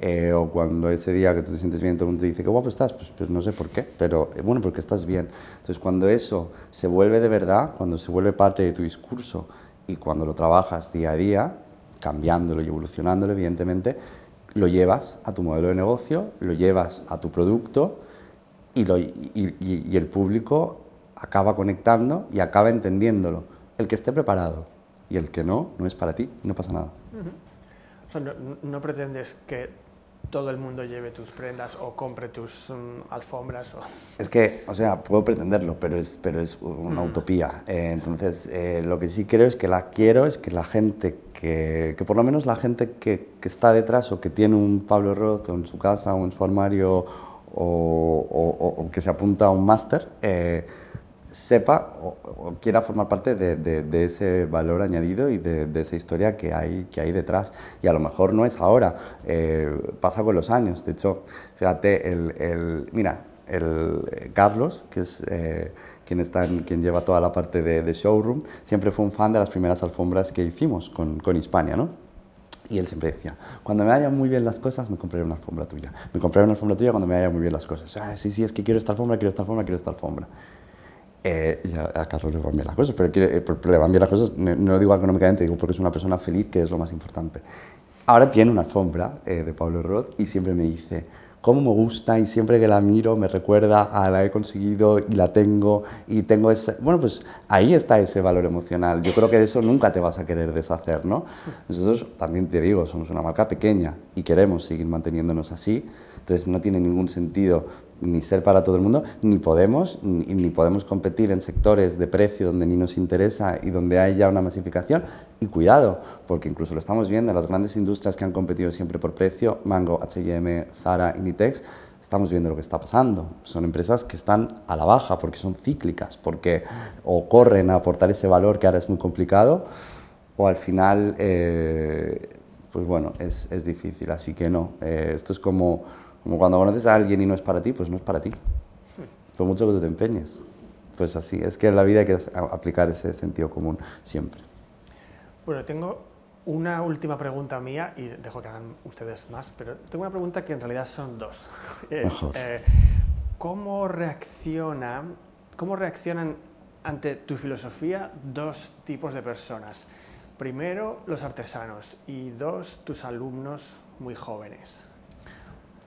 Eh, o cuando ese día que tú te sientes bien, todo el mundo te dice qué guapo estás, pues, pues no sé por qué, pero eh, bueno, porque estás bien. Entonces, cuando eso se vuelve de verdad, cuando se vuelve parte de tu discurso, y cuando lo trabajas día a día, cambiándolo y evolucionándolo, evidentemente, lo llevas a tu modelo de negocio, lo llevas a tu producto y, lo, y, el público acaba conectando y acaba entendiéndolo. El que esté preparado y el que no, no es para ti, no pasa nada. o sea, no, no pretendes que todo el mundo lleve tus prendas o compre tus mm, alfombras. O... Es que, o sea, puedo pretenderlo, pero es, pero es una mm. utopía. Eh, entonces, eh, lo que sí creo es que la quiero, es que la gente, que, que por lo menos la gente que, que, está detrás o que tiene un Pablo Roth en su casa o en su armario o, o, que se apunta a un máster, eh, sepa o, quiera formar parte de, ese valor añadido y de, de, esa historia que hay, que hay detrás. Y a lo mejor no es ahora, eh, pasa con los años. De hecho, fíjate, el, el mira, el eh, Carlos, que es eh, quien, está quien lleva toda la parte de, showroom, siempre fue un fan de las primeras alfombras que hicimos con, con Hispania, ¿no? Y él siempre decía, cuando me vayan muy bien las cosas, me compraré una alfombra tuya. Me compraré una alfombra tuya cuando me vayan muy bien las cosas. Ah, sí, sí, es que quiero esta alfombra, quiero esta alfombra, quiero esta alfombra. Eh, y a, Carlos le van bien las cosas, pero eh, le van bien las cosas, no, no, digo económicamente, digo porque es una persona feliz, que es lo más importante. Ahora tiene una alfombra eh, de Pablo Roth y siempre me dice, cómo me gusta y siempre que la miro me recuerda a la he conseguido y la tengo y tengo ese... Bueno, pues ahí está ese valor emocional. Yo creo que de eso nunca te vas a querer deshacer, ¿no? Nosotros también te digo, somos una marca pequeña y queremos seguir manteniéndonos así, entonces no tiene ningún sentido ni ser para todo el mundo, ni podemos, ni, podemos competir en sectores de precio donde ni nos interesa y donde hay ya una masificación. Y cuidado, porque incluso lo estamos viendo en las grandes industrias que han competido siempre por precio, Mango, H&M, Zara, Inditex, estamos viendo lo que está pasando. Son empresas que están a la baja porque son cíclicas, porque o corren a aportar ese valor que ahora es muy complicado, o al final, eh, pues bueno, es, es, difícil. Así que no, eh, esto es como como cuando conoces a alguien y no es para ti, pues no es para ti. Por mucho que tú te empeñes. Pues así, es que en la vida hay que aplicar ese sentido común siempre. Bueno, tengo una última pregunta mía y dejo que hagan ustedes más, pero tengo una pregunta que en realidad son dos. Eh, ¿cómo, reacciona, ¿Cómo reaccionan ante tu filosofía dos tipos de personas? Primero, los artesanos y dos, tus alumnos muy jóvenes.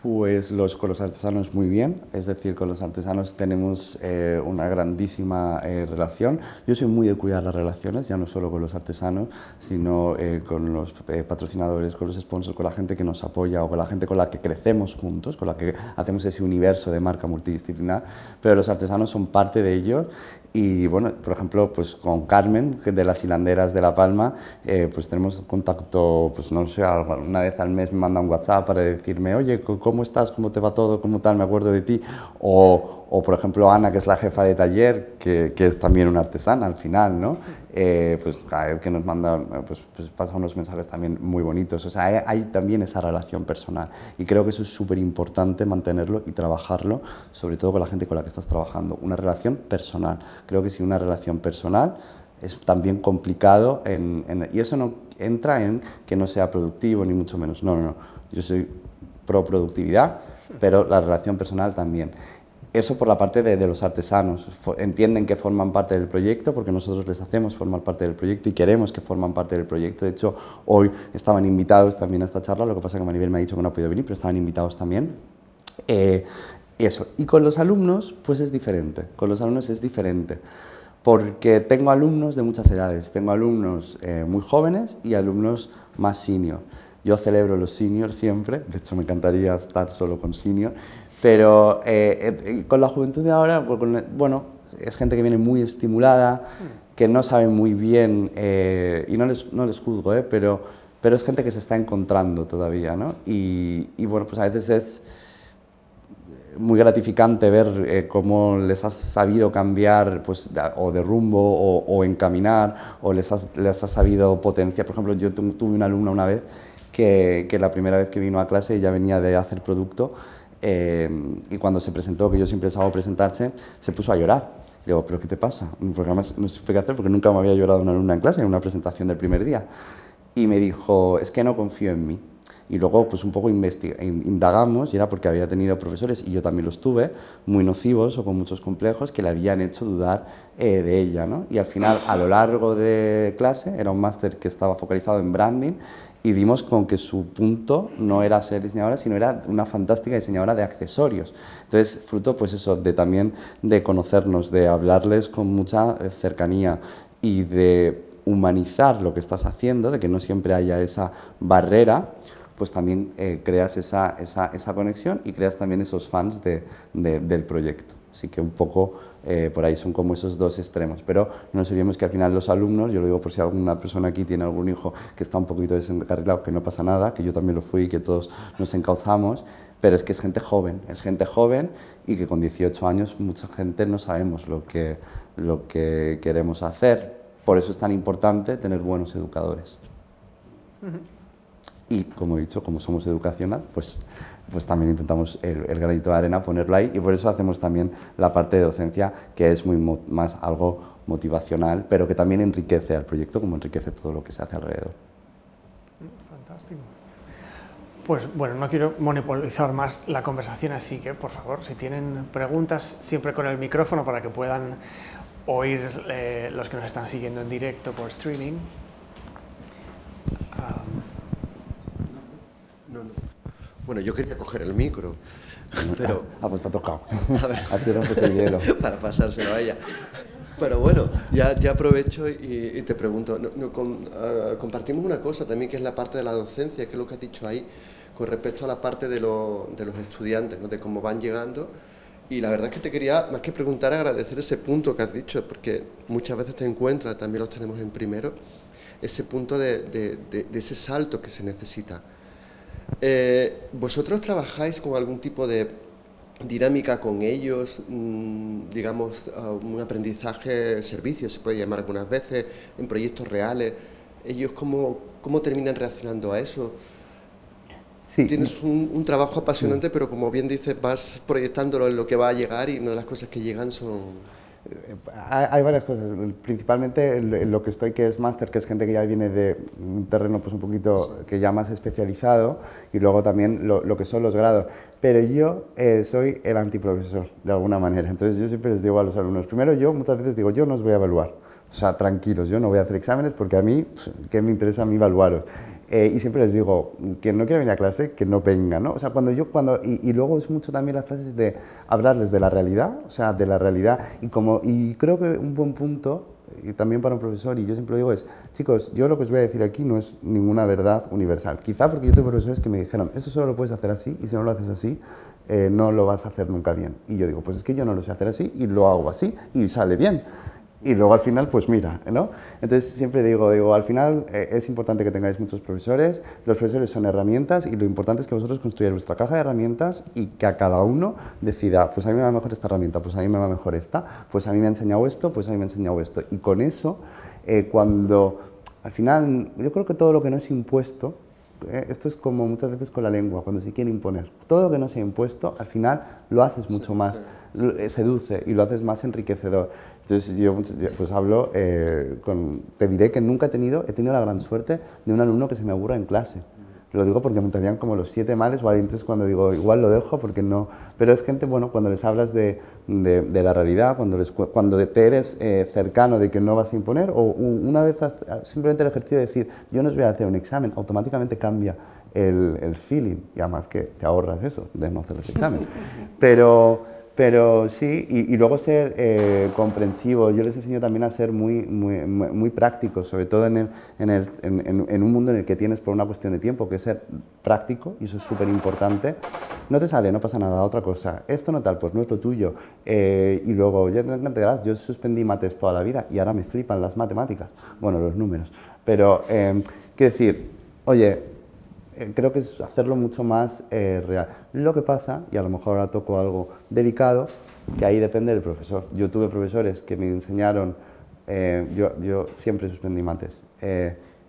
Pues los, con los artesanos muy bien, es decir, con los artesanos tenemos eh, una grandísima eh, relación. Yo soy muy de cuidar las relaciones, ya no solo con los artesanos, sino eh, con los patrocinadores, con los sponsors, con la gente que nos apoya o con la gente con la que crecemos juntos, con la que hacemos ese universo de marca multidisciplinar, pero los artesanos son parte de ellos y bueno, por ejemplo, pues con Carmen, de las hilanderas de La Palma, eh, pues tenemos contacto, pues no sé, una vez al mes me manda un WhatsApp para decirme, oye, ¿cómo estás? ¿Cómo te va todo? ¿Cómo tal? Me acuerdo de ti. O, o por ejemplo, Ana, que es la jefa de taller, que, que es también una artesana al final, ¿no? Eh, pues cada vez que nos manda, pues, pues, pasa unos mensajes también muy bonitos. O sea, hay, también esa relación personal. Y creo que eso es súper importante mantenerlo y trabajarlo, sobre todo con la gente con la que estás trabajando. Una relación personal. Creo que si una relación personal es también complicado en, y eso no entra en que no sea productivo ni mucho menos. No, no, no. Yo soy pro productividad, pero la relación personal también. Eso por la parte de, los artesanos. entienden que forman parte del proyecto porque nosotros les hacemos formar parte del proyecto y queremos que forman parte del proyecto. De hecho, hoy estaban invitados también a esta charla, lo que pasa que Maribel me ha dicho que no ha podido venir, pero estaban invitados también. Eh, eso. Y con los alumnos, pues es diferente. Con los alumnos es diferente. Porque tengo alumnos de muchas edades. Tengo alumnos eh, muy jóvenes y alumnos más senior. Yo celebro los seniors siempre, de hecho me encantaría estar solo con senior, pero eh, eh, con la juventud de ahora, pues, bueno, es gente que viene muy estimulada, que no sabe muy bien, eh, y no les, no les juzgo, pero, pero es gente que se está encontrando todavía, ¿no? Y, y bueno, pues a veces es muy gratificante ver cómo les has sabido cambiar pues, o de rumbo o, o encaminar o les has, les has sabido potenciar. Por ejemplo, yo tuve una alumna una vez que, que la primera vez que vino a clase ya venía de hacer producto eh, y cuando se presentó, que yo siempre hago presentarse, se puso a llorar. Le digo, ¿pero qué te pasa? Un programa no sé qué hacer porque nunca me había llorado una alumna en clase en una presentación del primer día. Y me dijo, es que no confío en mí. Y luego, pues un poco indagamos, y era porque había tenido profesores, y yo también los tuve, muy nocivos o con muchos complejos, que le habían hecho dudar eh, de ella. ¿no? Y al final, a lo largo de clase, era un máster que estaba focalizado en branding, y dimos con que su punto no era ser diseñadora, sino era una fantástica diseñadora de accesorios. Entonces, fruto pues eso, de también de conocernos, de hablarles con mucha eh, cercanía y de humanizar lo que estás haciendo, de que no siempre haya esa barrera, pues también eh, creas esa, esa, esa, conexión y creas también esos fans de, del proyecto. Así que un poco eh, por ahí son como esos dos extremos. Pero no nos olvidemos que al final los alumnos, yo lo digo por si alguna persona aquí tiene algún hijo que está un poquito desencarrilado, que no pasa nada, que yo también lo fui y que todos nos encauzamos, pero es que es gente joven, es gente joven y que con 18 años mucha gente no sabemos lo que, lo que queremos hacer. Por eso es tan importante tener buenos educadores. Y como he dicho, como somos educacional, pues pues también intentamos el, granito de arena ponerlo ahí y por eso hacemos también la parte de docencia que es muy más algo motivacional, pero que también enriquece al proyecto como enriquece todo lo que se hace alrededor. Fantástico. Pues bueno, no quiero monopolizar más la conversación, así que por favor, si tienen preguntas, siempre con el micrófono para que puedan oír eh, los que nos están siguiendo en directo por streaming. Ah, bueno, yo quería coger el micro, pero... Ah, pues está tocado. A ver, para pasárselo a ella. Pero bueno, ya, ya aprovecho y, te pregunto, ah, compartimos una cosa también que es la parte de la docencia, que es lo que has dicho ahí, con respecto a la parte de, de los estudiantes, ¿no? de cómo van llegando. Y la verdad es que te quería, más que preguntar, agradecer ese punto que has dicho, porque muchas veces te encuentras, también los tenemos en primero, ese punto de, de, de ese salto que se necesita eh, ¿Vosotros trabajáis con algún tipo de dinámica con ellos, mm, digamos, un aprendizaje servicio, se puede llamar algunas veces, en proyectos reales? ¿Ellos cómo, cómo terminan reaccionando a eso? Tienes un, trabajo apasionante, pero como bien dices, vas proyectándolo en lo que va a llegar y una de las cosas que llegan son hay varias cosas, principalmente en lo que estoy que es máster, que es gente que ya viene de un terreno pues un poquito que ya más especializado y luego también lo, que son los grados. Pero yo eh, soy el antiprofesor, de alguna manera. Entonces yo siempre les digo a los alumnos, primero yo muchas veces digo, yo no os voy a evaluar. O sea, tranquilos, yo no voy a hacer exámenes porque a mí, pues, ¿qué me interesa a mí evaluaros? Eh, y siempre les digo, quien no quiere venir a clase, que no venga, ¿no? O sea, cuando yo, cuando, y, luego es mucho también las clases de hablarles de la realidad, o sea, de la realidad, y, como, y creo que un buen punto, y también para un profesor, y yo siempre lo digo, es, chicos, yo lo que os voy a decir aquí no es ninguna verdad universal. Quizá porque yo tengo profesores que me dijeron, eso solo lo puedes hacer así, y si no lo haces así, eh, no lo vas a hacer nunca bien. Y yo digo, pues es que yo no lo sé hacer así, y lo hago así, y sale bien y luego al final, pues mira, ¿no? Entonces siempre digo, digo, al final eh, es importante que tengáis muchos profesores, los profesores son herramientas y lo importante es que vosotros construyáis vuestra caja de herramientas y que a cada uno decida, pues a mí me va mejor esta herramienta, pues a mí me va mejor esta, pues a mí me ha enseñado esto, pues a mí me ha enseñado esto. Y con eso, eh, cuando al final, yo creo que todo lo que no es impuesto, eh, esto es como muchas veces con la lengua, cuando se quiere imponer, todo lo que no sea impuesto, al final lo haces mucho más seduce y lo haces más enriquecedor. Entonces yo pues hablo, eh, con, te diré que nunca he tenido, he tenido la gran suerte de un alumno que se me aburra en clase. Lo digo porque me entrarían como los siete males o entonces cuando digo, igual lo dejo porque no... Pero es gente, bueno, cuando les hablas de, de, la realidad, cuando, les, cuando te eres eh, cercano de que no vas a imponer, o una vez simplemente el ejercicio de decir, yo no os voy a hacer un examen, automáticamente cambia el, el feeling y además que te ahorras eso de no hacer los exámenes. Pero pero sí, y, luego ser eh, comprensivo. Yo les enseño también a ser muy, muy, prácticos, sobre todo en, el, en, el, en, un mundo en el que tienes por una cuestión de tiempo, que es ser práctico, y eso es súper importante. No te sale, no pasa nada, otra cosa. Esto no tal, pues no es lo tuyo. Eh, y luego, ya te entenderás, yo suspendí mates toda la vida y ahora me flipan las matemáticas, bueno, los números. Pero, eh, quiero decir, oye, creo que es hacerlo mucho más eh, real. Lo que pasa, y a lo mejor ahora toco algo delicado, que ahí depende del profesor. Yo tuve profesores que me enseñaron, eh, yo, yo, siempre suspendí mates,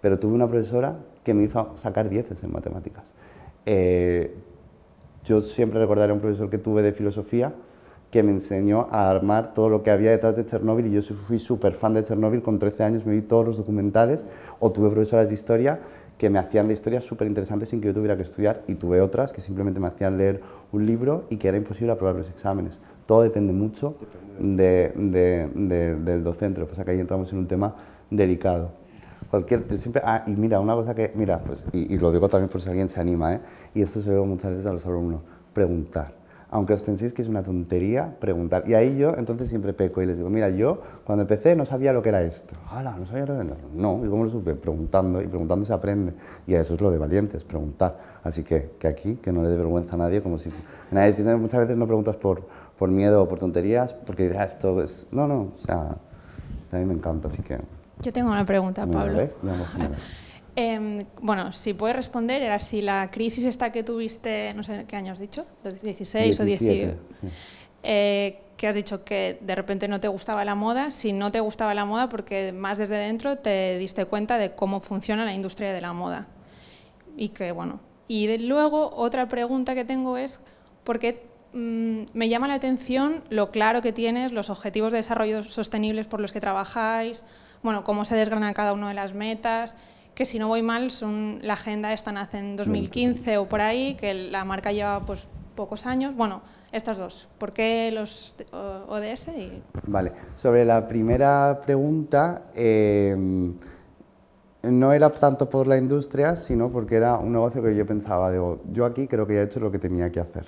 pero tuve una profesora que me hizo sacar dieces en matemáticas. yo siempre recordaré a un profesor que tuve de filosofía que me enseñó a armar todo lo que había detrás de Chernóbil y yo fui súper fan de Chernóbil, con 13 años me vi todos los documentales o tuve profesoras de historia que me hacían la historia súper interesante sin que yo tuviera que estudiar y tuve otras que simplemente me hacían leer un libro y que era imposible aprobar los exámenes. Todo depende mucho de, del docente, lo que pasa que ahí entramos en un tema delicado. Cualquier, siempre, ah, y mira, una cosa que, mira, pues, y, y lo digo también por si alguien se anima, ¿eh? y esto se ve muchas veces a los alumnos, preguntar aunque os penséis que es una tontería, preguntar. Y ahí yo entonces siempre peco y les digo, mira, yo cuando empecé no sabía lo que era esto. ¡Hala! No sabía lo que era No, ¿y cómo lo supe? Preguntando, y preguntando se aprende. Y eso es lo de valientes, preguntar. Así que, que aquí, que no le dé vergüenza a nadie, como si... Nadie tiene, muchas veces no preguntas por, por miedo o por tonterías, porque ah, esto es... No, no, o sea, a mí me encanta, así que... Yo tengo una pregunta, Pablo. Eh, bueno, si puedes responder, era si la crisis esta que tuviste, no sé qué año has dicho, 2016 o 17, eh, que has dicho que de repente no te gustaba la moda, si no te gustaba la moda porque más desde dentro te diste cuenta de cómo funciona la industria de la moda. Y que bueno, y luego otra pregunta que tengo es, ¿por qué mm, me llama la atención lo claro que tienes, los objetivos de desarrollo sostenibles por los que trabajáis, bueno, cómo se desgranan cada una de las metas, que si no voy mal, son, la agenda esta nace en 2015 o por ahí, que la marca lleva pues, pocos años. Bueno, estas dos. ¿Por qué los ODS? Y... Vale, sobre la primera pregunta, em, no era tanto por la industria, sino porque era un negocio que yo pensaba, digo, yo aquí creo que ya he hecho lo que tenía que hacer.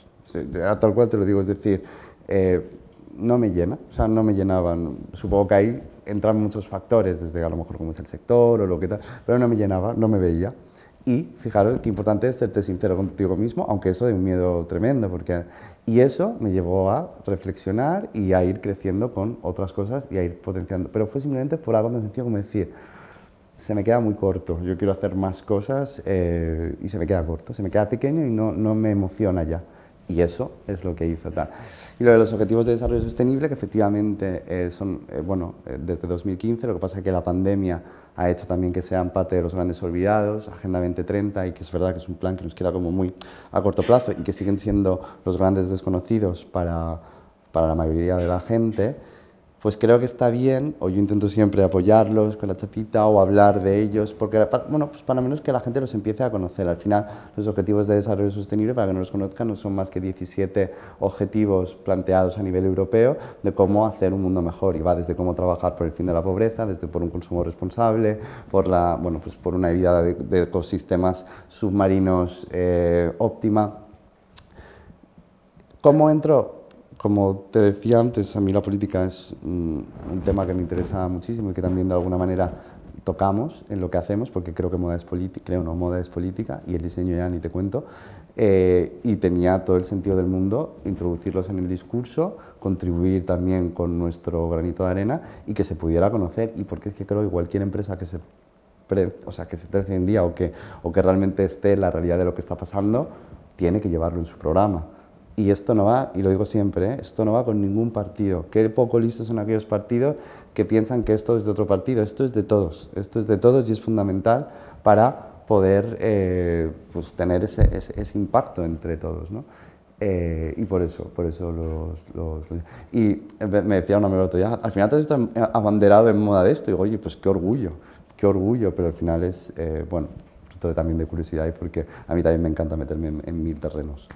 Tal cual te lo digo, es decir, eh, no me llena, o sea, no me llenaban. Supongo que ahí entran muchos factores, desde a lo mejor cómo es el sector o lo que tal, pero no me llenaba, no me veía. Y fijaros qué importante es serte sincero contigo mismo, aunque eso de un miedo tremendo, porque... Y eso me llevó a reflexionar y a ir creciendo con otras cosas y a ir potenciando. Pero fue simplemente por algo tan sencillo como decir, se me queda muy corto, yo quiero hacer más cosas eh, y se me queda corto, se me queda pequeño y no, no me emociona ya. Y eso es lo que hizo tal. Y lo de los Objetivos de Desarrollo Sostenible, que efectivamente eh, son, eh, bueno, eh, desde 2015, lo que pasa es que la pandemia ha hecho también que sean parte de los grandes olvidados, Agenda 2030, y que es verdad que es un plan que nos queda como muy a corto plazo y que siguen siendo los grandes desconocidos para, para la mayoría de la gente pues creo que está bien, o yo intento siempre apoyarlos con la chapita o hablar de ellos, porque, bueno, pues para menos que la gente los empiece a conocer. Al final, los objetivos de desarrollo sostenible, para que no los conozcan, no son más que 17 objetivos planteados a nivel europeo de cómo hacer un mundo mejor. Y va desde cómo trabajar por el fin de la pobreza, desde por un consumo responsable, por, la, bueno, pues por una vida de, ecosistemas submarinos eh, óptima. ¿Cómo entro? Como te decía antes, a mí la política es mm, un tema que me interesa muchísimo y que también de alguna manera tocamos en lo que hacemos, porque creo que moda es política, creo no, moda es política y el diseño ya ni te cuento. Eh, y tenía todo el sentido del mundo introducirlos en el discurso, contribuir también con nuestro granito de arena y que se pudiera conocer. Y porque es que creo que cualquier empresa que se, o sea, que se en día o que, o que realmente esté en la realidad de lo que está pasando, tiene que llevarlo en su programa. Y esto no va, y lo digo siempre, ¿eh? esto no va con ningún partido. Qué poco listos son aquellos partidos que piensan que esto es de otro partido. Esto es de todos. Esto es de todos y es fundamental para poder eh, pues, tener ese, impacto entre todos. ¿no? Eh, y por eso, por eso los, Y me decía un amigo otro día, al final te has abanderado en moda de esto. Y digo, oye, pues qué orgullo, qué orgullo, pero al final es, bueno, punto también de curiosidad y porque a mí también me encanta meterme en mil terrenos.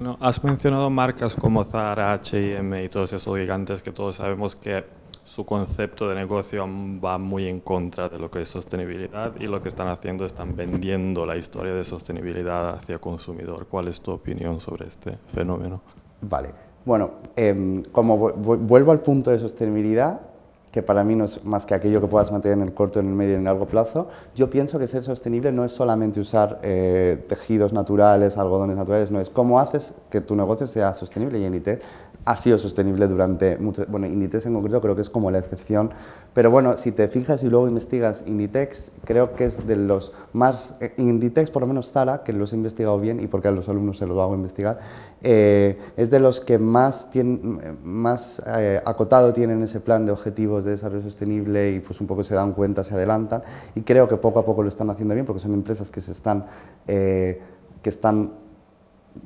No, has mencionado marcas como Zara, H&M y todos esos gigantes que todos sabemos que su concepto de negocio va muy en contra de lo que es sostenibilidad y lo que están haciendo están vendiendo la historia de sostenibilidad hacia consumidor. ¿Cuál es tu opinión sobre este fenómeno? Vale, bueno, em, como vuelvo al punto de sostenibilidad, que para mí no es más que aquello que puedas mantener en el corto, en el medio y en el largo plazo, yo pienso que ser sostenible no es solamente usar eh, tejidos naturales, algodones naturales, no es cómo haces que tu negocio sea sostenible. Y en IT ha sido sostenible durante mucho bueno, Inditex en concreto creo que es como la excepción, pero bueno, si te fijas y luego investigas Inditex, creo que es de los más, eh, Inditex por lo menos Zara, que los he investigado bien y porque a los alumnos se los hago investigar, eh, es de los que más, más eh, acotado tienen ese plan de objetivos de desarrollo sostenible y pues un poco se dan cuenta, se adelantan y creo que poco a poco lo están haciendo bien porque son empresas que se están, que están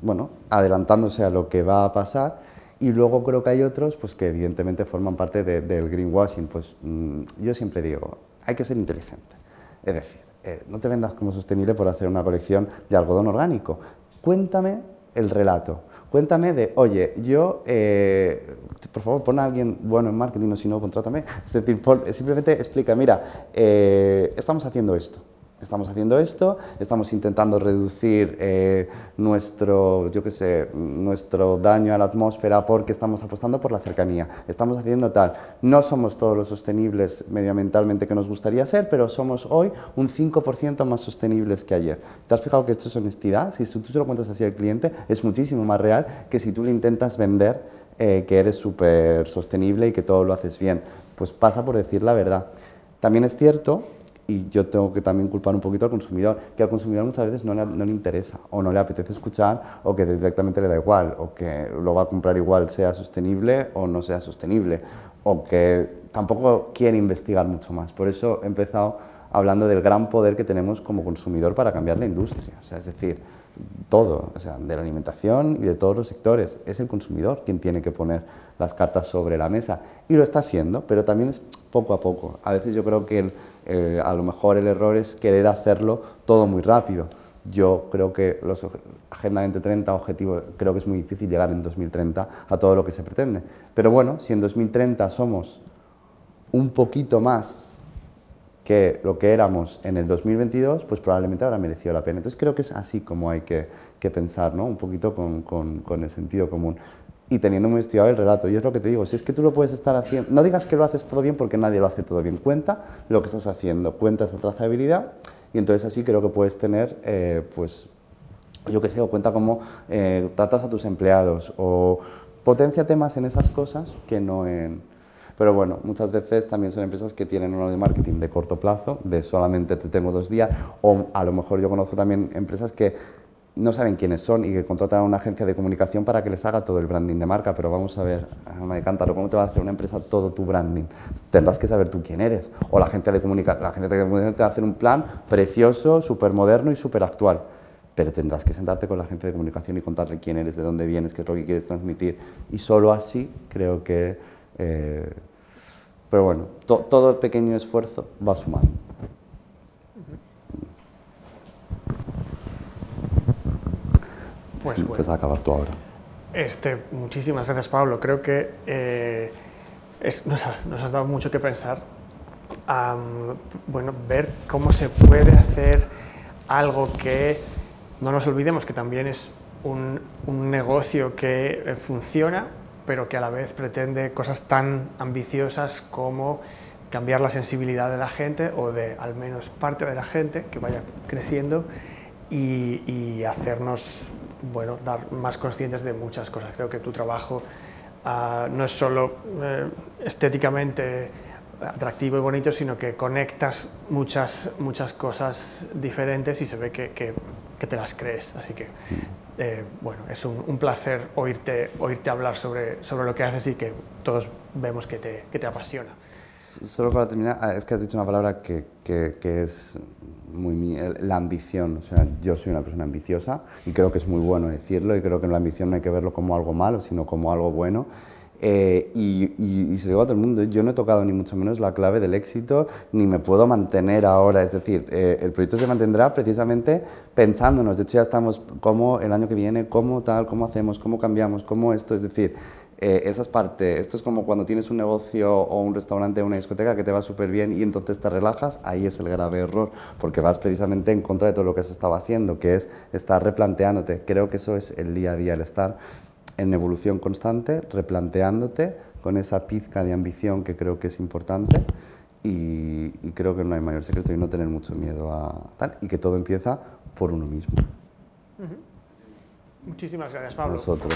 bueno, adelantándose a lo que va a pasar y luego creo que hay otros pues, que evidentemente forman parte del greenwashing. Pues mm, yo siempre digo, hay que ser inteligente. Es decir, eh, no te vendas como sostenible por hacer una colección de algodón orgánico. Cuéntame el relato. Cuéntame de, oye, yo, eh, por favor, pon a alguien bueno en marketing o si no, contrátame. Es decir, simplemente explica, mira, eh, estamos haciendo esto Estamos haciendo esto, estamos intentando reducir eh, nuestro, yo qué sé, nuestro daño a la atmósfera porque estamos apostando por la cercanía. Estamos haciendo tal. No somos todos los sostenibles medioambientalmente que nos gustaría ser, pero somos hoy un 5% más sostenibles que ayer. ¿Te has fijado que esto es honestidad? Si tú se lo cuentas así al cliente, es muchísimo más real que si tú le intentas vender eh, que eres súper sostenible y que todo lo haces bien. Pues pasa por decir la verdad. También es cierto y yo tengo que también culpar un poquito al consumidor, que al consumidor muchas veces no le, no le, interesa o no le apetece escuchar o que directamente le da igual o que lo va a comprar igual sea sostenible o no sea sostenible o que tampoco quiere investigar mucho más. Por eso he empezado hablando del gran poder que tenemos como consumidor para cambiar la industria, o sea, es decir, todo, o sea, de la alimentación y de todos los sectores. Es el consumidor quien tiene que poner las cartas sobre la mesa y lo está haciendo, pero también es poco a poco. A veces yo creo que el, eh, a lo mejor el error es querer hacerlo todo muy rápido. Yo creo que los Agenda 2030 objetivos, creo que es muy difícil llegar en 2030 a todo lo que se pretende. Pero bueno, si en 2030 somos un poquito más que lo que éramos en el 2022, pues probablemente habrá merecido la pena. Entonces creo que es así como hay que, que pensar, ¿no? un poquito con, con, con el sentido común y teniendo muy estudiado el relato. Y es lo que te digo, si es que tú lo puedes estar haciendo, no digas que lo haces todo bien porque nadie lo hace todo bien, cuenta lo que estás haciendo, cuenta esa trazabilidad y entonces así creo que puedes tener, eh, pues, yo qué sé, o cuenta cómo eh, tratas a tus empleados o potencia temas en esas cosas que no en... Pero bueno, muchas veces también son empresas que tienen uno de marketing de corto plazo, de solamente te tengo dos días, o a lo mejor yo conozco también empresas que no saben quiénes son y que contratan a una agencia de comunicación para que les haga todo el branding de marca. Pero vamos a ver, me Cántaro, ¿cómo te va a hacer una empresa todo tu branding? Tendrás que saber tú quién eres. O la agencia de comunicación, la agencia de comunicación te va a hacer un plan precioso, súper moderno y súper actual. Pero tendrás que sentarte con la agencia de comunicación y contarle quién eres, de dónde vienes, qué es lo que quieres transmitir. Y solo así creo que... Eh, pero bueno, todo pequeño esfuerzo va sumando. Pues, bueno. a acabar tú ahora. Este, muchísimas gracias, Pablo. Creo que eh, nos, has, dado mucho que pensar. bueno, ver cómo se puede hacer algo que no nos olvidemos que también es un, un negocio que eh, funciona, pero que a la vez pretende cosas tan ambiciosas como cambiar la sensibilidad de la gente o de al menos parte de la gente que vaya creciendo y, y hacernos bueno, dar más conscientes de muchas cosas. Creo que tu trabajo ah, no es solo eh, estéticamente atractivo y bonito, sino que conectas muchas, muchas cosas diferentes y se ve que, que, te las crees. Así que, eh, bueno, es un, placer oírte, oírte hablar sobre, sobre lo que haces y que todos vemos que te, que te apasiona. Solo para terminar, ah, es que has dicho una palabra que, que es muy la ambición. O sea, yo soy una persona ambiciosa y creo que es muy bueno decirlo y creo que la ambición no hay que verlo como algo malo, sino como algo bueno. Eh, y, se lo digo a todo el mundo, yo no he tocado ni mucho menos la clave del éxito, ni me puedo mantener ahora. Es decir, eh, el proyecto se mantendrá precisamente pensándonos. De hecho, ya estamos cómo el año que viene, cómo tal, cómo hacemos, cómo cambiamos, cómo esto. Es decir, eh, esa es parte. Esto es como cuando tienes un negocio o un restaurante o una discoteca que te va súper bien y entonces te relajas. Ahí es el grave error, porque vas precisamente en contra de todo lo que se estaba haciendo, que es estar replanteándote. Creo que eso es el día a día, el estar en evolución constante, replanteándote con esa pizca de ambición que creo que es importante y, creo que no hay mayor secreto y no tener mucho miedo a tal y que todo empieza por uno mismo. Muchísimas gracias, Pablo. A vosotros.